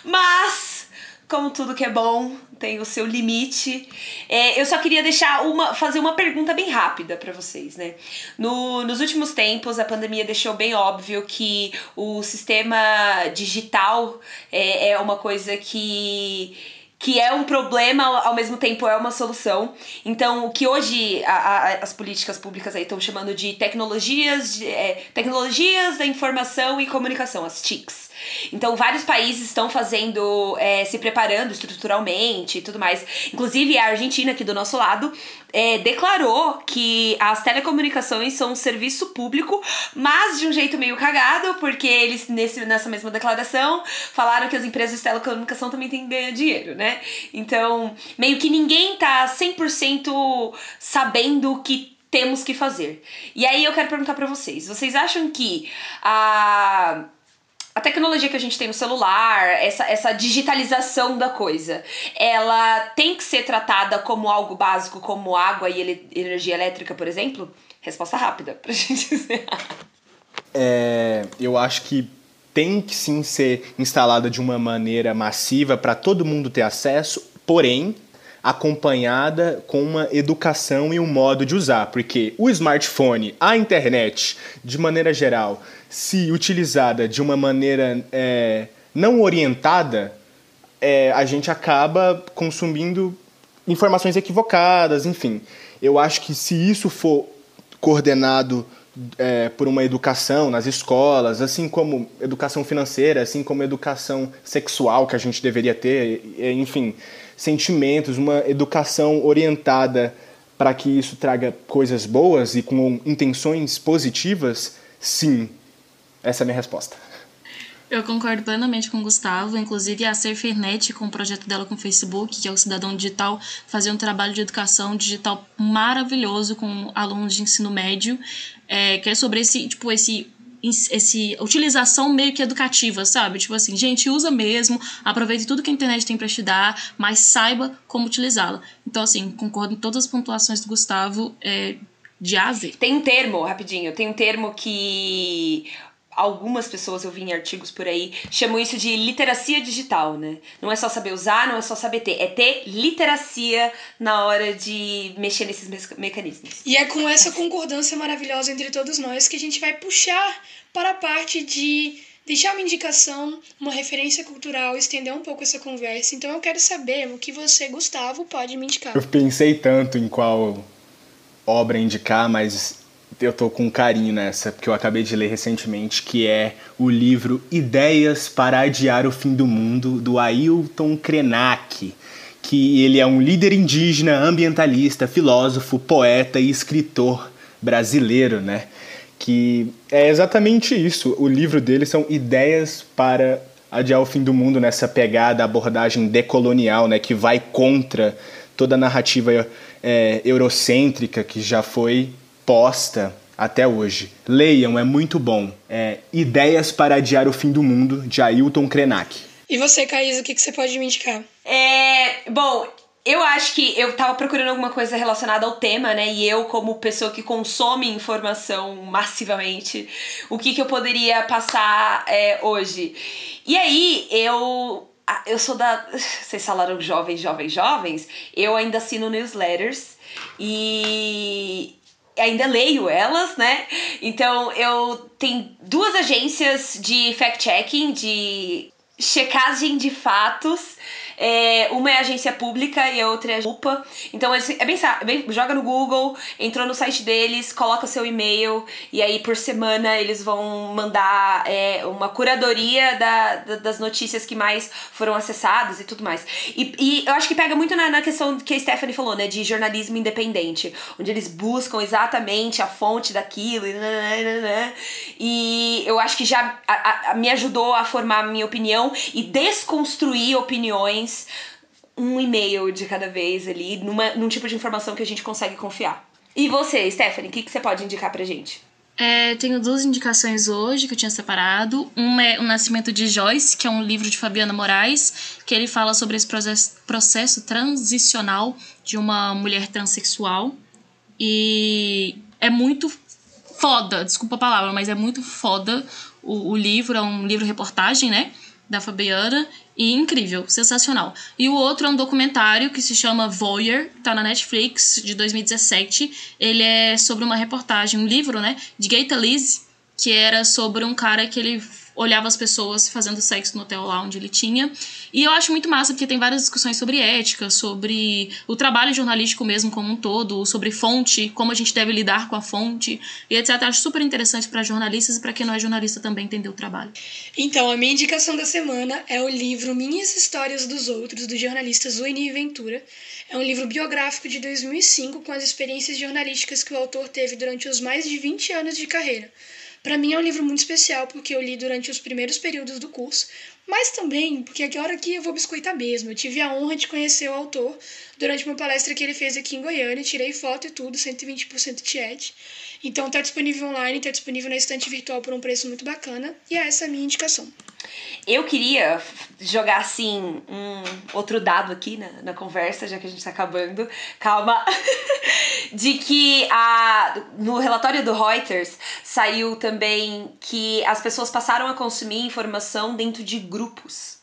Mas como tudo que é bom tem o seu limite. É, eu só queria deixar uma, fazer uma pergunta bem rápida para vocês, né? No, nos últimos tempos, a pandemia deixou bem óbvio que o sistema digital é, é uma coisa que que é um problema, ao mesmo tempo é uma solução. Então, o que hoje a, a, as políticas públicas aí estão chamando de tecnologias, de, é, tecnologias da informação e comunicação, as TICs. Então, vários países estão fazendo, é, se preparando estruturalmente e tudo mais. Inclusive, a Argentina, aqui do nosso lado, é, declarou que as telecomunicações são um serviço público, mas de um jeito meio cagado, porque eles, nesse, nessa mesma declaração, falaram que as empresas de telecomunicação também têm que ganhar dinheiro, né? Então, meio que ninguém tá 100% sabendo o que temos que fazer. E aí eu quero perguntar para vocês, vocês acham que a a tecnologia que a gente tem no celular, essa, essa digitalização da coisa, ela tem que ser tratada como algo básico, como água e ele, energia elétrica, por exemplo? Resposta rápida pra <laughs> gente dizer. É, eu acho que tem que sim ser instalada de uma maneira massiva para todo mundo ter acesso, porém acompanhada com uma educação e um modo de usar, porque o smartphone, a internet, de maneira geral, se utilizada de uma maneira é, não orientada, é, a gente acaba consumindo informações equivocadas, enfim. Eu acho que se isso for coordenado é, por uma educação nas escolas, assim como educação financeira, assim como educação sexual que a gente deveria ter, enfim, sentimentos, uma educação orientada para que isso traga coisas boas e com intenções positivas, sim. Essa é a minha resposta. Eu concordo plenamente com o Gustavo. Inclusive, a Serfernet, com o projeto dela com o Facebook, que é o Cidadão Digital, fazia um trabalho de educação digital maravilhoso com alunos de ensino médio, é, que é sobre esse, tipo, esse esse utilização meio que educativa, sabe? Tipo assim, gente, usa mesmo, aproveite tudo que a internet tem para te dar, mas saiba como utilizá-la. Então, assim, concordo em todas as pontuações do Gustavo. É, de A. Tem um termo, rapidinho, tem um termo que algumas pessoas eu vi em artigos por aí chamam isso de literacia digital, né? Não é só saber usar, não é só saber ter, é ter literacia na hora de mexer nesses me mecanismos. E é com essa concordância maravilhosa entre todos nós que a gente vai puxar para a parte de deixar uma indicação, uma referência cultural, estender um pouco essa conversa. Então eu quero saber o que você, Gustavo, pode me indicar. Eu pensei tanto em qual obra indicar, mas eu tô com carinho nessa, porque eu acabei de ler recentemente, que é o livro Ideias para Adiar o Fim do Mundo, do Ailton Krenak, que ele é um líder indígena, ambientalista, filósofo, poeta e escritor brasileiro, né? Que é exatamente isso. O livro dele são ideias para adiar o fim do mundo nessa pegada, abordagem decolonial, né? Que vai contra toda a narrativa é, eurocêntrica que já foi posta até hoje. Leiam, é muito bom. É Ideias para Adiar o Fim do Mundo, de Ailton Krenak. E você, Caís, o que, que você pode me indicar? É, bom, eu acho que eu tava procurando alguma coisa relacionada ao tema, né? E eu, como pessoa que consome informação massivamente, o que, que eu poderia passar é, hoje? E aí, eu. Eu sou da. <sighs> Vocês falaram jovens, jovens, jovens. Eu ainda assino newsletters. E ainda leio elas, né? Então eu tenho duas agências de fact-checking, de checagem de fatos é, uma é agência pública e a outra é a UPA. Então é bem, é bem, joga no Google, entrou no site deles, coloca seu e-mail e aí por semana eles vão mandar é, uma curadoria da, da, das notícias que mais foram acessadas e tudo mais. E, e eu acho que pega muito na, na, questão que a Stephanie falou, né, de jornalismo independente, onde eles buscam exatamente a fonte daquilo e, e eu acho que já a, a, me ajudou a formar a minha opinião e desconstruir opiniões um e-mail de cada vez ali, numa, num tipo de informação que a gente consegue confiar. E você, Stephanie, o que, que você pode indicar pra gente? É, tenho duas indicações hoje que eu tinha separado. Uma é O Nascimento de Joyce, que é um livro de Fabiana Moraes, que ele fala sobre esse processo, processo transicional de uma mulher transexual. E é muito foda, desculpa a palavra, mas é muito foda o, o livro, é um livro-reportagem, né? Da Fabiana, e incrível, sensacional. E o outro é um documentário que se chama Voyeur, tá na Netflix, de 2017. Ele é sobre uma reportagem, um livro, né, de Gaita Liz, que era sobre um cara que ele olhava as pessoas fazendo sexo no hotel lá onde ele tinha. E eu acho muito massa porque tem várias discussões sobre ética, sobre o trabalho jornalístico mesmo como um todo, sobre fonte, como a gente deve lidar com a fonte e etc. Acho super interessante para jornalistas e para quem não é jornalista também entender o trabalho. Então, a minha indicação da semana é o livro Minhas Histórias dos Outros, do jornalista Zueni Ventura. É um livro biográfico de 2005 com as experiências jornalísticas que o autor teve durante os mais de 20 anos de carreira. Para mim é um livro muito especial porque eu li durante os primeiros períodos do curso, mas também porque agora que eu vou biscoitar mesmo. Eu tive a honra de conhecer o autor durante uma palestra que ele fez aqui em Goiânia, tirei foto e tudo, 120% tiete. Então tá disponível online, tá disponível na estante virtual por um preço muito bacana, e é essa a minha indicação. Eu queria jogar assim um outro dado aqui na, na conversa, já que a gente tá acabando. Calma. <laughs> De que a, no relatório do Reuters saiu também que as pessoas passaram a consumir informação dentro de grupos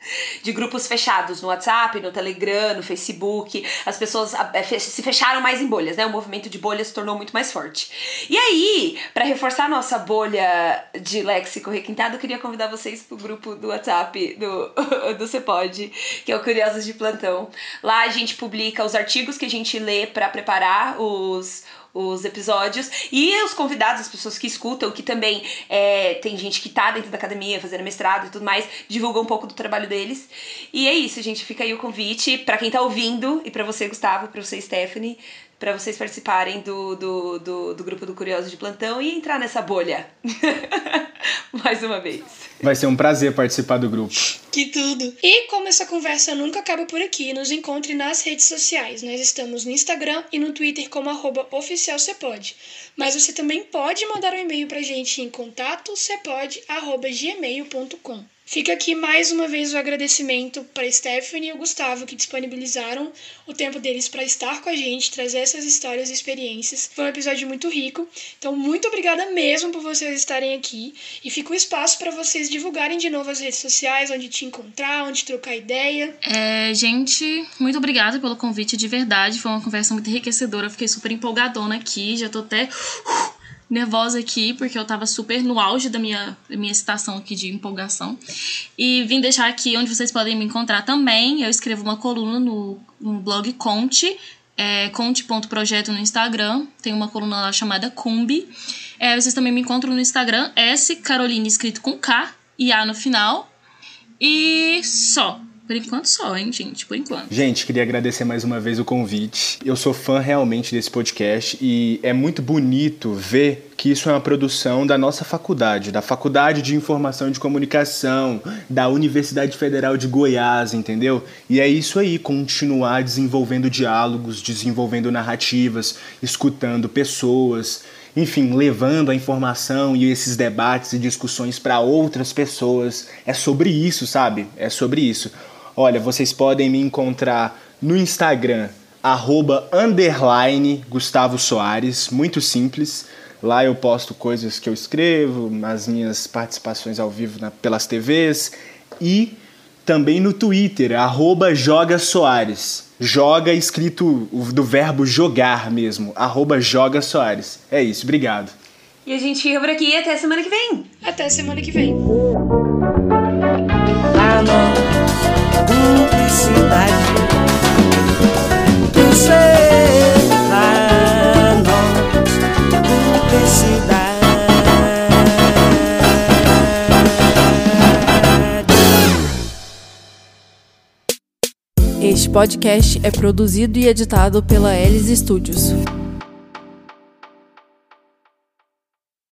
<laughs> de grupos fechados no WhatsApp, no Telegram, no Facebook. As pessoas é, se fecharam mais em bolhas, né? O movimento de bolhas se tornou muito mais forte. E aí, para reforçar nossa bolha de léxico requintado, eu queria convidar vocês pro grupo do WhatsApp do, <laughs> do Cepode, que é o Curiosos de Plantão. Lá a gente publica os artigos que a gente lê para preparar os os episódios. E os convidados, as pessoas que escutam, que também é, tem gente que tá dentro da academia fazendo mestrado e tudo mais, divulgam um pouco do trabalho deles. E é isso, gente. Fica aí o convite para quem tá ouvindo e para você, Gustavo, para você, Stephanie, para vocês participarem do, do, do, do, grupo do Curioso de Plantão e entrar nessa bolha. <laughs> Mais uma vez. Vai ser um prazer participar do grupo. Que tudo! E como essa conversa nunca acaba por aqui, nos encontre nas redes sociais. Nós estamos no Instagram e no Twitter como arroba oficialcepode. Mas você também pode mandar um e-mail pra gente em contato cepode.gmail.com. Fica aqui mais uma vez o agradecimento para Stephanie e o Gustavo que disponibilizaram o tempo deles para estar com a gente, trazer essas histórias e experiências. Foi um episódio muito rico. Então, muito obrigada mesmo por vocês estarem aqui e fica o um espaço para vocês divulgarem de novo as redes sociais, onde te encontrar, onde trocar ideia. É, gente, muito obrigada pelo convite de verdade. Foi uma conversa muito enriquecedora. Fiquei super empolgadona aqui, já tô até nervosa aqui, porque eu tava super no auge da minha, da minha excitação aqui de empolgação. E vim deixar aqui onde vocês podem me encontrar também. Eu escrevo uma coluna no, no blog Conte, é conte.projeto no Instagram. Tem uma coluna lá chamada Cumbi. É, vocês também me encontram no Instagram, S Caroline escrito com K e A no final. E só. Por enquanto só, hein, gente? Por enquanto. Gente, queria agradecer mais uma vez o convite. Eu sou fã realmente desse podcast e é muito bonito ver que isso é uma produção da nossa faculdade, da Faculdade de Informação e de Comunicação, da Universidade Federal de Goiás, entendeu? E é isso aí, continuar desenvolvendo diálogos, desenvolvendo narrativas, escutando pessoas enfim, levando a informação e esses debates e discussões para outras pessoas. É sobre isso, sabe? É sobre isso. Olha, vocês podem me encontrar no Instagram, arroba, underline Gustavo Soares, muito simples. Lá eu posto coisas que eu escrevo, as minhas participações ao vivo na, pelas TVs e também no Twitter, arroba Joga Soares. Joga escrito do verbo jogar mesmo, arroba Joga Soares. É isso, obrigado. E a gente fica por aqui até semana que vem. Até semana que vem. Não. Cumplicidade. Este podcast é produzido e editado pela Elis Studios.